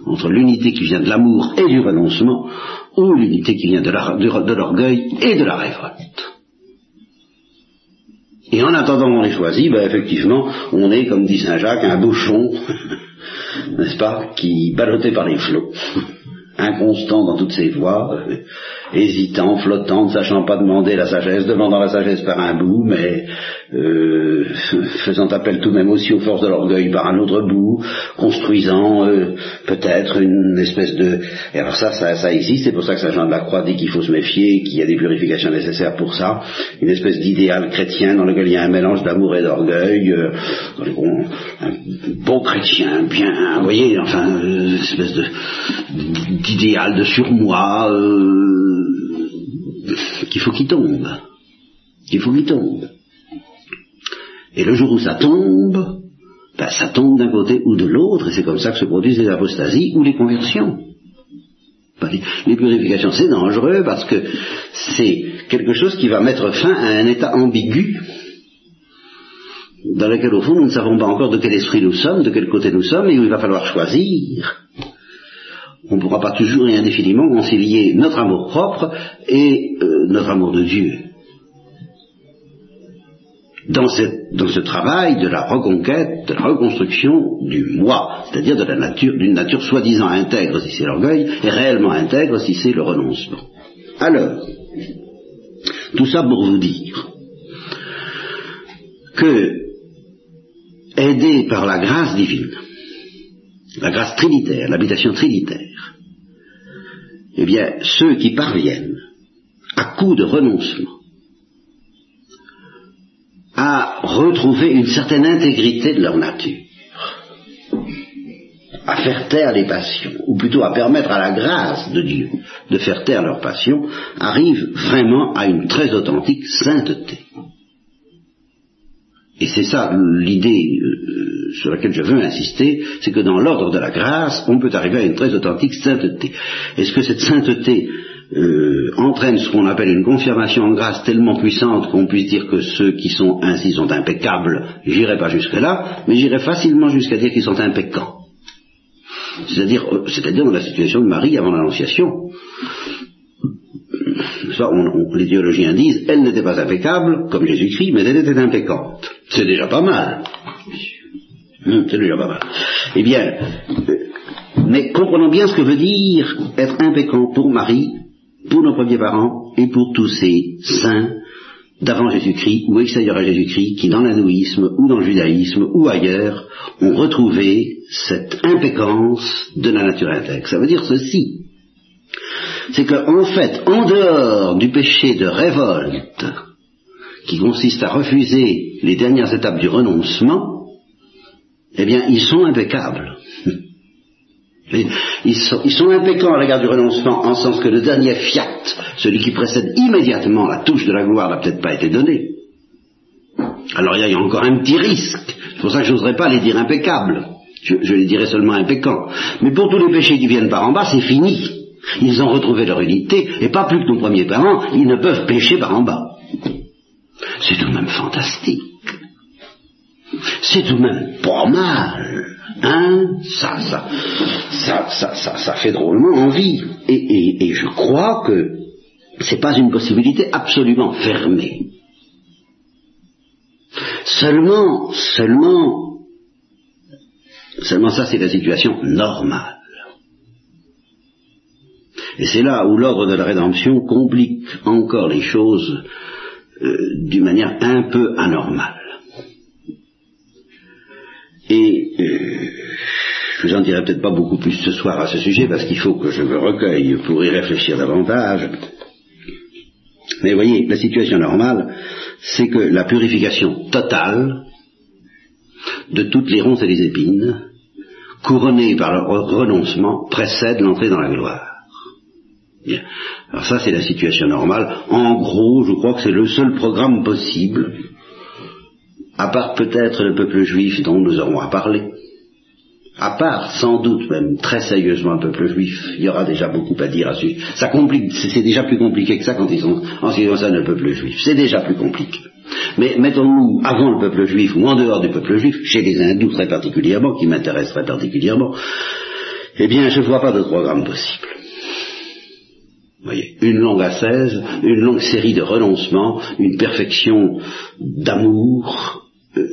entre l'unité qui vient de l'amour et du renoncement, ou l'unité qui vient de l'orgueil et de la révolte. Et en attendant on les choisit, ben effectivement, on est, comme dit Saint Jacques, un bouchon, n'est-ce pas, qui ballotté par les flots, inconstant dans toutes ses voies, euh, hésitant, flottant, ne sachant pas demander la sagesse, demandant la sagesse par un bout, mais euh, faisant appel tout de même aussi aux forces de l'orgueil par un autre bout, construisant euh, peut-être une espèce de... Et alors ça, ça, ça existe, c'est pour ça que Saint Jean de la Croix dit qu'il faut se méfier, qu'il y a des purifications nécessaires pour ça, une espèce d'idéal chrétien dans lequel il y a un mélange d'amour et d'orgueil, euh, un beau chrétien, bien, vous voyez, enfin, une espèce d'idéal de surmoi, qu'il faut qu'il tombe, qu'il faut qu'il tombe. Et le jour où ça tombe, ben, ça tombe d'un côté ou de l'autre, et c'est comme ça que se produisent les apostasies ou les conversions. Les purifications, c'est dangereux parce que c'est quelque chose qui va mettre fin à un état ambigu dans lequel, au fond, nous ne savons pas encore de quel esprit nous sommes, de quel côté nous sommes, et où il va falloir choisir. On ne pourra pas toujours et indéfiniment concilier notre amour propre et euh, notre amour de Dieu dans, ce travail de la reconquête, de la reconstruction du moi, c'est-à-dire de la nature, d'une nature soi-disant intègre si c'est l'orgueil, et réellement intègre si c'est le renoncement. Alors, tout ça pour vous dire que, aidé par la grâce divine, la grâce trinitaire, l'habitation trinitaire, eh bien, ceux qui parviennent, à coup de renoncement, à retrouver une certaine intégrité de leur nature, à faire taire les passions, ou plutôt à permettre à la grâce de Dieu de faire taire leurs passions, arrivent vraiment à une très authentique sainteté. Et c'est ça l'idée euh, sur laquelle je veux insister, c'est que dans l'ordre de la grâce, on peut arriver à une très authentique sainteté. Est-ce que cette sainteté euh, entraîne ce qu'on appelle une confirmation en grâce tellement puissante qu'on puisse dire que ceux qui sont ainsi sont impeccables, j'irai pas jusque-là, mais j'irai facilement jusqu'à dire qu'ils sont impeccants. C'est-à-dire, euh, c'est-à-dire dans la situation de Marie avant l'Annonciation. Ça, les théologiens disent, elle n'était pas impeccable, comme Jésus-Christ, mais elle était impeccante. C'est déjà pas mal. Hum, c'est déjà pas mal. Eh bien, euh, mais comprenons bien ce que veut dire être impeccant pour Marie pour nos premiers parents et pour tous ces saints d'avant Jésus-Christ ou extérieurs à Jésus-Christ qui dans l'hindouisme ou dans le judaïsme ou ailleurs ont retrouvé cette impécance de la nature intègre. Ça veut dire ceci. C'est qu'en fait, en dehors du péché de révolte qui consiste à refuser les dernières étapes du renoncement, eh bien, ils sont impeccables. Ils sont, ils sont impeccants à l'égard du renoncement, en sens que le dernier fiat, celui qui précède immédiatement la touche de la gloire, n'a peut-être pas été donné. Alors il y a encore un petit risque. C'est pour ça que je n'oserais pas les dire impeccables. Je, je, les dirais seulement impeccants. Mais pour tous les péchés qui viennent par en bas, c'est fini. Ils ont retrouvé leur unité, et pas plus que nos premiers parents, ils ne peuvent pécher par en bas. C'est tout de même fantastique. C'est tout de même pas mal. Hein ça, ça, ça, ça, ça, ça fait drôlement envie. Et, et, et je crois que c'est pas une possibilité absolument fermée. Seulement, seulement, seulement ça c'est la situation normale. Et c'est là où l'ordre de la rédemption complique encore les choses euh, d'une manière un peu anormale. Et euh, je vous en dirai peut-être pas beaucoup plus ce soir à ce sujet parce qu'il faut que je me recueille pour y réfléchir davantage. Mais voyez, la situation normale, c'est que la purification totale de toutes les ronces et les épines, couronnée par le renoncement, précède l'entrée dans la gloire. Bien. Alors ça, c'est la situation normale. En gros, je crois que c'est le seul programme possible, à part peut-être le peuple juif dont nous aurons à parler, à part sans doute même très sérieusement le peuple juif, il y aura déjà beaucoup à dire à ce sujet. Ça complique, c'est déjà plus compliqué que ça quand ils sont en ce qui concerne le peuple juif. C'est déjà plus compliqué. Mais mettons-nous avant le peuple juif ou en dehors du peuple juif, chez les hindous très particulièrement, qui m'intéressent particulièrement, eh bien je ne vois pas de programme possible. Voyez, une longue ascèse, une longue série de renoncements, une perfection d'amour, euh,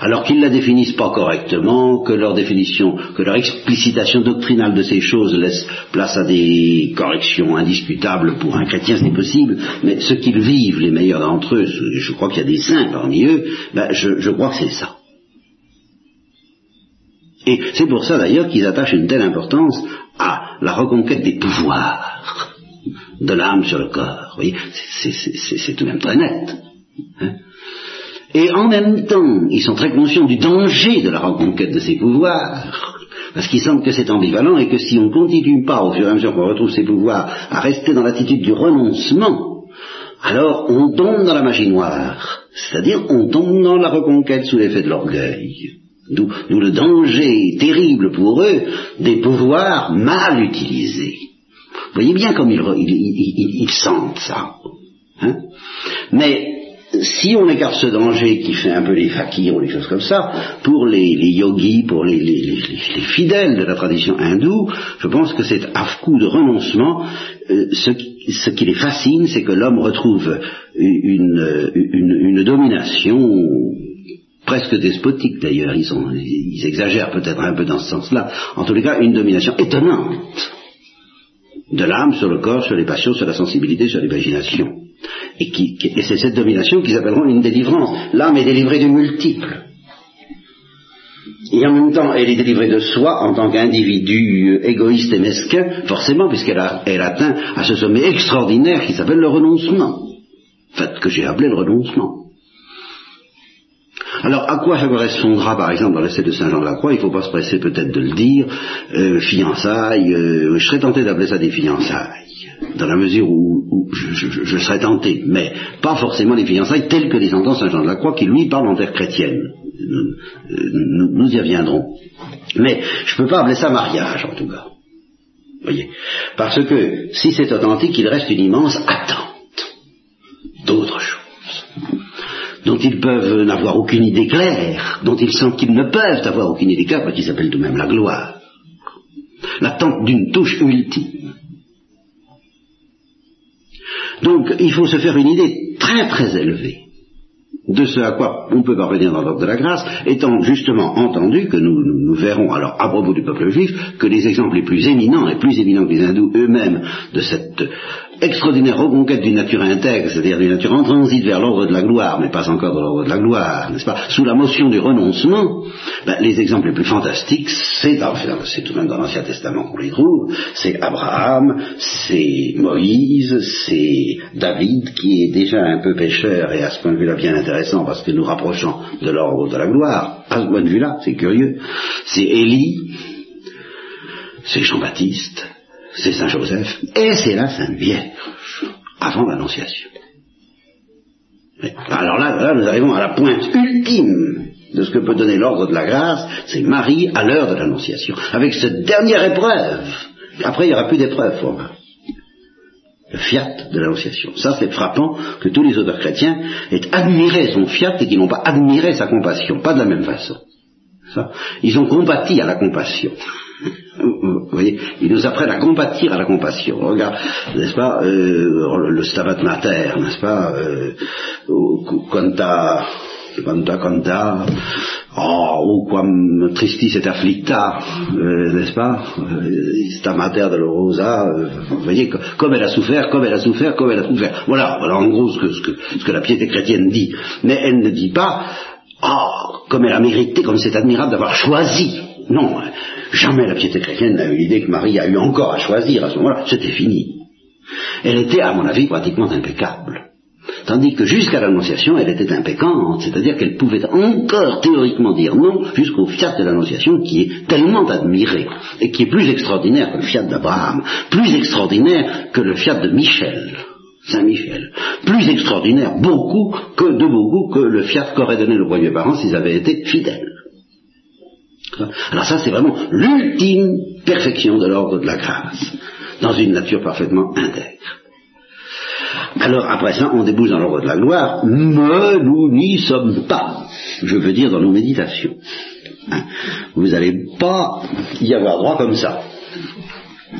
alors qu'ils ne la définissent pas correctement, que leur définition, que leur explicitation doctrinale de ces choses laisse place à des corrections indiscutables pour un chrétien, c'est possible, mais ce qu'ils vivent, les meilleurs d'entre eux, je crois qu'il y a des saints parmi eux, ben je, je crois que c'est ça. Et c'est pour ça d'ailleurs qu'ils attachent une telle importance la reconquête des pouvoirs de l'âme sur le corps. Vous c'est tout de même très net. Hein et en même temps, ils sont très conscients du danger de la reconquête de ces pouvoirs, parce qu'il semble que c'est ambivalent et que si on ne continue pas, au fur et à mesure qu'on retrouve ces pouvoirs, à rester dans l'attitude du renoncement, alors on tombe dans la magie noire, c'est-à-dire on tombe dans la reconquête sous l'effet de l'orgueil. D'où le danger terrible pour eux des pouvoirs mal utilisés. Vous voyez bien comme ils, sentent ça. Hein Mais si on écarte ce danger qui fait un peu les fakirs ou les choses comme ça, pour les, yogis, pour les, fidèles de la tradition hindoue, je pense que c'est à de renoncement, euh, ce, qui, les fascine, c'est que l'homme retrouve une, domination presque despotique d'ailleurs, ils, ils exagèrent peut-être un peu dans ce sens-là, en tous les cas une domination étonnante de l'âme sur le corps, sur les passions, sur la sensibilité, sur l'imagination. Et, c'est cette domination qu'ils appelleront une délivrance. L'âme est délivrée du multiple. Et en même temps, elle est délivrée de soi en tant qu'individu euh, égoïste et mesquin, forcément, puisqu'elle elle atteint à ce sommet extraordinaire qui s'appelle le renoncement. Fait que j'ai appelé le renoncement. Alors, à quoi ça correspondra, par exemple, dans l'essai de Saint Jean de la Croix Il ne faut pas se presser peut-être de le dire. Euh, fiançailles, euh, je serais tenté d'appeler ça des fiançailles dans la mesure où, je, serais tenté, mais pas forcément les fiançailles telles que les entend Saint Jean de la Croix, qui lui parle en terre chrétienne. Nous, y reviendrons. Mais je ne peux pas appeler ça mariage, en tout cas. Voyez. Parce que si c'est authentique, il reste une immense attente d'autres dont ils peuvent n'avoir aucune idée claire, dont ils sentent qu'ils ne peuvent avoir aucune idée claire, parce qu'ils s'appellent tout de même la gloire. L'attente d'une touche ultime. Donc il faut se faire une idée très très élevée de ce à quoi on peut parvenir dans l'ordre de la grâce, étant justement entendu que nous, nous, verrons, alors à propos du peuple juif, que les exemples les plus éminents, les plus éminents que les hindous eux-mêmes, de cette extraordinaire reconquête d'une nature intègre, c'est-à-dire d'une nature en transit vers l'ordre de la gloire, mais pas encore dans l'ordre de la gloire, n'est-ce pas, sous la motion du renoncement, ben, les exemples les plus fantastiques, c'est, c'est tout de même dans l'Ancien Testament qu'on les trouve, c'est Abraham, c'est Moïse, c'est David, qui est déjà un peu pécheur et à ce point de vue-là bien intéressant parce que nous rapprochons de l'ordre de la gloire, à ce point de vue-là, c'est curieux, c'est Élie, c'est Jean-Baptiste, c'est Saint Joseph, et c'est la Sainte Vierge, avant l'Annonciation. Alors là, là, nous arrivons à la pointe ultime de ce que peut donner l'ordre de la grâce, c'est Marie à l'heure de l'Annonciation, avec cette dernière épreuve. Après, il n'y aura plus d'épreuve pour Marie. Le fiat de l'Annonciation. Ça, c'est frappant que tous les auteurs chrétiens aient admiré son fiat et qu'ils n'ont pas admiré sa compassion, pas de la même façon. Ils ont combattu à la compassion. Vous voyez, ils nous apprennent à compatir à la compassion. Regarde, n'est-ce pas, euh, le Stabat Mater, n'est-ce pas, euh, quanta, quanta, quanta, oh, quam tristis et afflicta, euh, n'est-ce pas, euh, Mater de l'Orosa, euh, vous voyez, comme elle a souffert, comme elle a souffert, comme elle a souffert. Voilà, voilà en gros ce que, ce que, ce que la piété chrétienne dit. Mais elle ne dit pas, oh, comme elle a mérité, comme c'est admirable d'avoir choisi. Non, jamais la piété chrétienne n'a eu l'idée que Marie a eu encore à choisir à ce moment-là. C'était fini. Elle était, à mon avis, pratiquement impeccable. Tandis que jusqu'à l'Annonciation, elle était impeccante, c'est-à-dire qu'elle pouvait encore théoriquement dire non jusqu'au fiat de l'Annonciation qui est tellement admiré et qui est plus extraordinaire que le fiat d'Abraham, plus extraordinaire que le fiat de Michel. Saint-Michel. Plus extraordinaire, beaucoup, que de beaucoup, que le fiat qu'aurait donné le premier parent s'ils avaient été fidèles. Alors ça, c'est vraiment l'ultime perfection de l'ordre de la grâce, dans une nature parfaitement intègre. Alors après ça, on débouche dans l'ordre de la gloire, mais nous n'y sommes pas. Je veux dire dans nos méditations. Hein? Vous n'allez pas y avoir droit comme ça.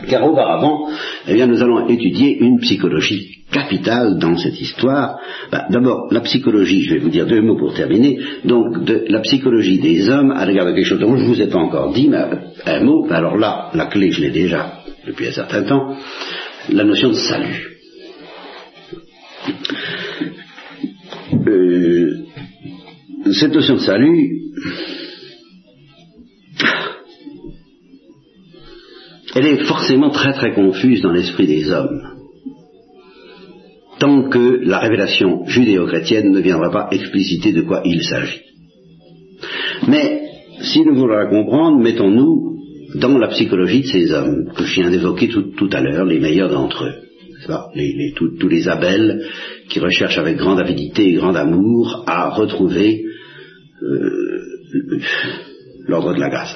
Car auparavant, eh bien, nous allons étudier une psychologie capitale dans cette histoire. Bah, d'abord, la psychologie, je vais vous dire deux mots pour terminer, donc la psychologie des hommes à l'égard de quelque chose dont je ne vous ai pas encore dit, mais un mot, alors là, la clé, je l'ai déjà depuis un certain temps, la notion de salut. Euh, cette notion de salut, elle est forcément très très confuse dans l'esprit des hommes, que la révélation judéo-chrétienne ne viendra pas expliciter de quoi il s'agit. Mais si nous voulons la comprendre, mettons-nous dans la psychologie de ces hommes que je viens d'évoquer tout, à l'heure, les meilleurs d'entre eux. tous les Abels qui recherchent avec grande avidité et grand amour à retrouver euh, l'ordre de la grâce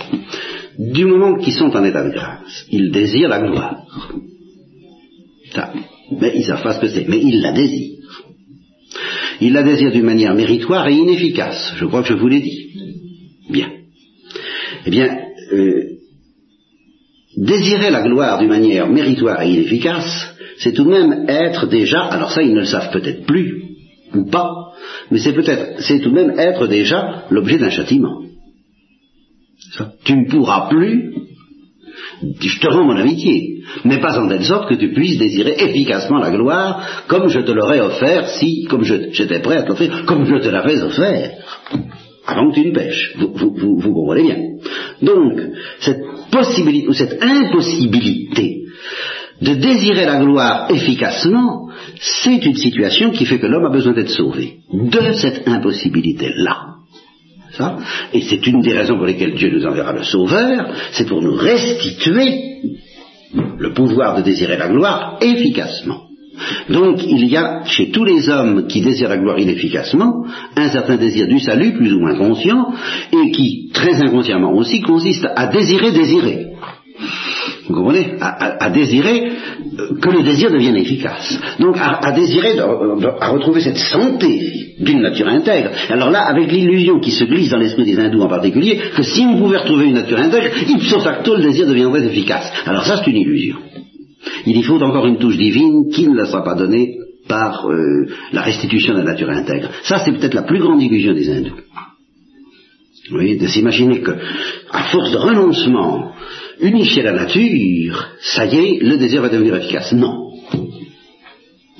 du moment qu'ils sont en état de grâce, ils désirent la gloire. Mais ils savent pas ce que c'est, mais ils la désirent. Ils la désirent d'une manière méritoire et inefficace. Je crois que je vous l'ai dit. Bien. Eh bien, euh, désirer la gloire d'une manière méritoire et inefficace, c'est tout de même être déjà, alors ça ils ne le savent peut-être plus, ou pas, mais c'est peut-être, c'est tout de même être déjà l'objet d'un châtiment. Tu ne pourras plus, je te rends mon amitié, mais pas en telle sorte que tu puisses désirer efficacement la gloire comme je te l'aurais offert si, comme j'étais prêt à t'offrir, comme je te l'avais offert, avant que tu ne pêches. Vous, vous, comprenez bien. Donc, cette possibilité ou cette impossibilité de désirer la gloire efficacement, c'est une situation qui fait que l'homme a besoin d'être sauvé. De cette impossibilité-là. Et c'est une des raisons pour lesquelles Dieu nous enverra le Sauveur, c'est pour nous restituer le pouvoir de désirer la gloire efficacement. Donc il y a chez tous les hommes qui désirent la gloire inefficacement un certain désir du salut plus ou moins conscient et qui très inconsciemment aussi consiste à désirer désirer. Vous comprenez à, désirer euh, que le désir devienne efficace. Donc à, désirer, à retrouver cette santé d'une nature intègre. Alors là, avec l'illusion qui se glisse dans l'esprit des hindous en particulier, que si on pouvait retrouver une nature intègre, ipso facto, le désir deviendrait efficace. Alors ça, c'est une illusion. Il y faut encore une touche divine qui ne la sera pas donnée par euh, la restitution de la nature intègre. Ça, c'est peut-être la plus grande illusion des hindous. Voyez, de s'imaginer que, à force de renoncement, unifier la nature, ça y est, le désir va devenir efficace. Non.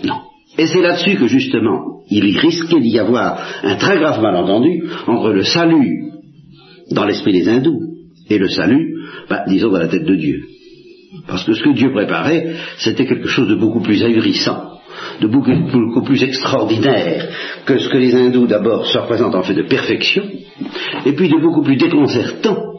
Non. Et c'est là-dessus que justement, il risquait d'y avoir un très grave malentendu entre le salut dans l'esprit des hindous et le salut, bah, disons, dans la tête de Dieu. Parce que ce que Dieu préparait, c'était quelque chose de beaucoup plus ahurissant, de beaucoup, beaucoup, plus extraordinaire que ce que les hindous d'abord se représentent en fait de perfection, et puis de beaucoup plus déconcertant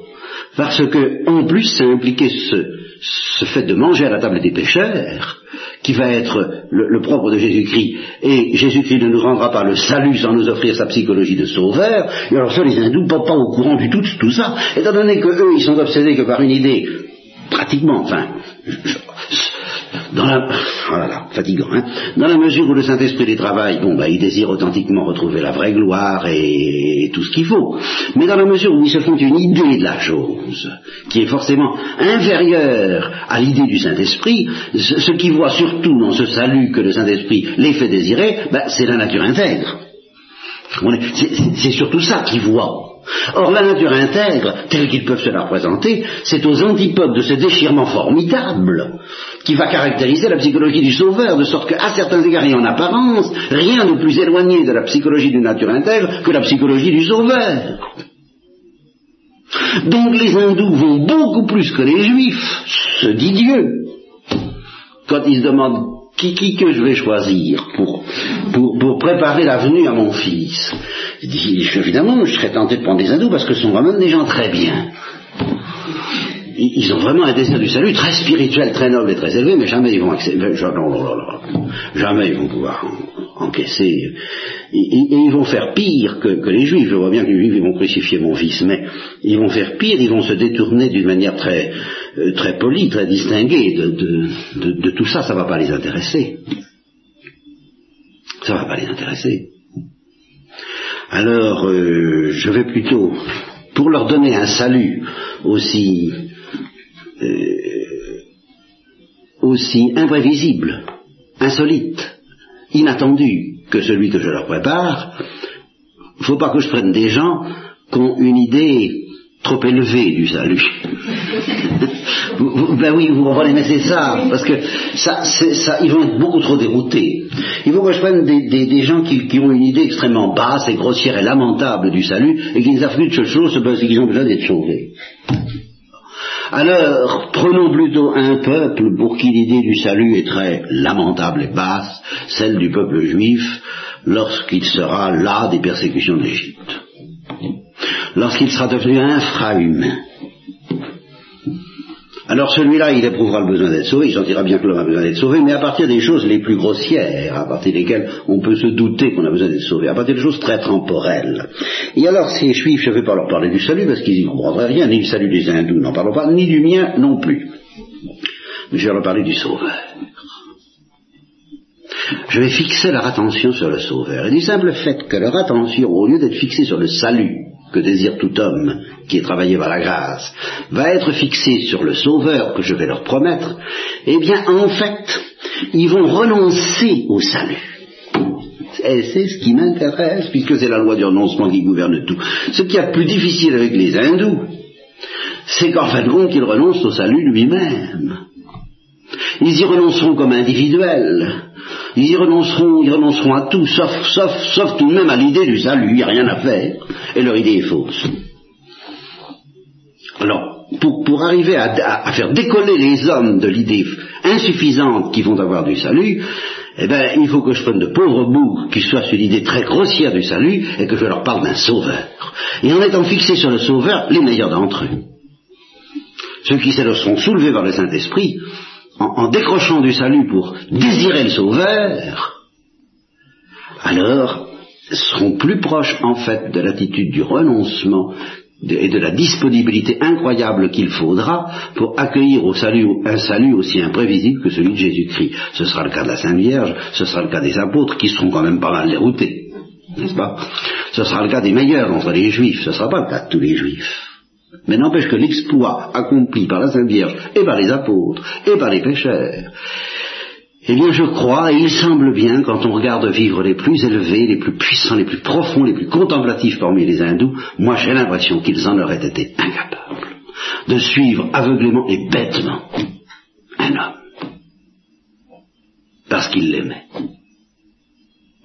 Parce que, en plus, ça impliquait ce, fait de manger à la table des pécheurs, qui va être le, propre de Jésus-Christ, et Jésus-Christ ne nous rendra pas le salut sans nous offrir sa psychologie de sauveur, et alors ça, les hindous ne pas au courant du tout de tout ça, étant donné que eux, ils sont obsédés que par une idée, pratiquement, enfin, dans la, voilà, fatigant, hein, dans la mesure où le Saint-Esprit les travaille, bon, bah, il désire authentiquement retrouver la vraie gloire et, tout ce qu'il faut. Mais dans la mesure où ils se font une idée de la chose, qui est forcément inférieure à l'idée du Saint-Esprit, ce, qui voit surtout dans ce salut que le Saint-Esprit les fait désirer, bah, c'est la nature intègre. C'est surtout ça qu'ils voient. Or, la nature intègre, telle qu'ils peuvent se la représenter, c'est aux antipodes de ce déchirement formidable qui va caractériser la psychologie du sauveur, de sorte qu'à certains égards et en apparence, rien de plus éloigné de la psychologie d'une nature intègre que la psychologie du sauveur. Donc les hindous vont beaucoup plus que les juifs, se dit Dieu, quand ils se demandent qui, que je vais choisir pour, pour, pour préparer l'avenue à mon fils? Il évidemment, je serais tenté de prendre des hindous parce que ce sont vraiment des gens très bien ils ont vraiment un désir du salut très spirituel, très noble et très élevé, mais jamais ils vont accepter, jamais ils vont pouvoir encaisser. Et, ils vont faire pire que, les juifs. Je vois bien que les juifs ils vont crucifier mon fils, mais ils vont faire pire, ils vont se détourner d'une manière très, euh, très polie, très distinguée de, tout ça, ça ne va pas les intéresser. Ça ne va pas les intéresser. Alors, euh, je vais plutôt, pour leur donner un salut aussi euh, aussi imprévisible, insolite, inattendu que celui que je leur prépare, il ne faut pas que je prenne des gens qui ont une idée trop élevée du salut. ben oui, vous comprenez, mais c'est ça, parce que ça, ils vont être beaucoup trop déroutés. Il faut que je prenne des, gens qui, qui, ont une idée extrêmement basse et grossière et lamentable du salut, et qui ne savent plus de chose parce qu'ils ont besoin d'être sauvés. Alors, prenons plutôt un peuple pour qui l'idée du salut est très lamentable et basse, celle du peuple juif, lorsqu'il sera là des persécutions d'Égypte. Lorsqu'il sera devenu infrahumain. Alors celui-là, il éprouvera le besoin d'être sauvé, il sentira bien que l'homme a besoin d'être sauvé, mais à partir des choses les plus grossières, à partir desquelles on peut se douter qu'on a besoin d'être sauvé, à partir des choses très temporelles. Et alors ces juifs, je ne vais pas leur parler du salut, parce qu'ils n'y comprendraient rien, ni du salut des hindous, n'en parlons pas, ni du mien non plus. Mais je vais leur parler du sauveur. Je vais fixer leur attention sur le sauveur. Et du simple fait que leur attention, au lieu d'être fixée sur le salut, que désire tout homme qui est travaillé par la grâce, va être fixé sur le Sauveur que je vais leur promettre, eh bien, en fait, ils vont renoncer au salut. Et c'est ce qui m'intéresse, puisque c'est la loi du renoncement qui gouverne tout. Ce qui est plus difficile avec les hindous, c'est qu'en fin de compte, ils renoncent au salut lui-même. Ils y renonceront comme individuels. Ils y renonceront, ils renonceront à tout, sauf, sauf, sauf tout de même à l'idée du salut, il n'y a rien à faire, et leur idée est fausse. Alors, pour, arriver à, faire décoller les hommes de l'idée insuffisante qu'ils vont avoir du salut, eh bien, il faut que je prenne de pauvres boucs qui soient sur l'idée très grossière du salut et que je leur parle d'un sauveur. Et en étant fixés sur le sauveur, les meilleurs d'entre eux. Ceux qui se seront soulevés par le Saint-Esprit en, décrochant du salut pour désirer le sauveur, alors seront plus proches en fait de l'attitude du renoncement et de la disponibilité incroyable qu'il faudra pour accueillir au salut, un salut aussi imprévisible que celui de Jésus-Christ. Ce sera le cas de la Sainte Vierge, ce sera le cas des apôtres qui seront quand même pas mal déroutés, n'est-ce pas? Ce sera le cas des meilleurs entre les juifs, ce ne sera pas le cas de tous les juifs. Mais n'empêche que l'exploit accompli par la Sainte Vierge et par les apôtres et par les pécheurs, eh bien je crois, et il semble bien, quand on regarde vivre les plus élevés, les plus puissants, les plus profonds, les plus contemplatifs parmi les hindous, moi j'ai l'impression qu'ils en auraient été incapables de suivre aveuglément et bêtement un homme. Parce qu'ils l'aimaient.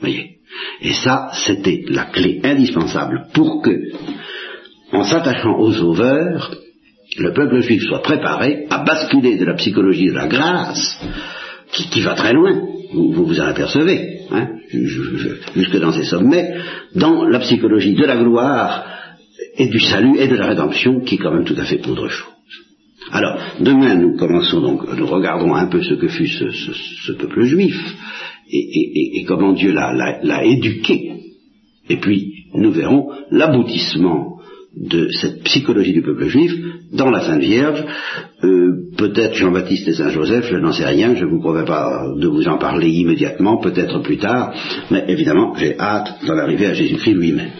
Voyez? Et ça, c'était la clé indispensable pour que en s'attachant aux sauveurs, le peuple juif soit préparé à basculer de la psychologie de la grâce, qui, va très loin, vous vous, en apercevez, hein, jusque dans ces sommets, dans la psychologie de la gloire, et du salut et de la rédemption qui est quand même tout à fait autre chose. Alors, demain, nous commençons donc, nous regarderons un peu ce que fut ce, peuple juif et, comment Dieu l'a éduqué. Et puis, nous verrons l'aboutissement de cette psychologie du peuple juif dans la Sainte Vierge. Euh, peut-être Jean-Baptiste et Saint-Joseph, je n'en sais rien, je ne vous promets pas de vous en parler immédiatement, peut-être plus tard, mais évidemment, j'ai hâte d'en arriver à Jésus-Christ lui-même.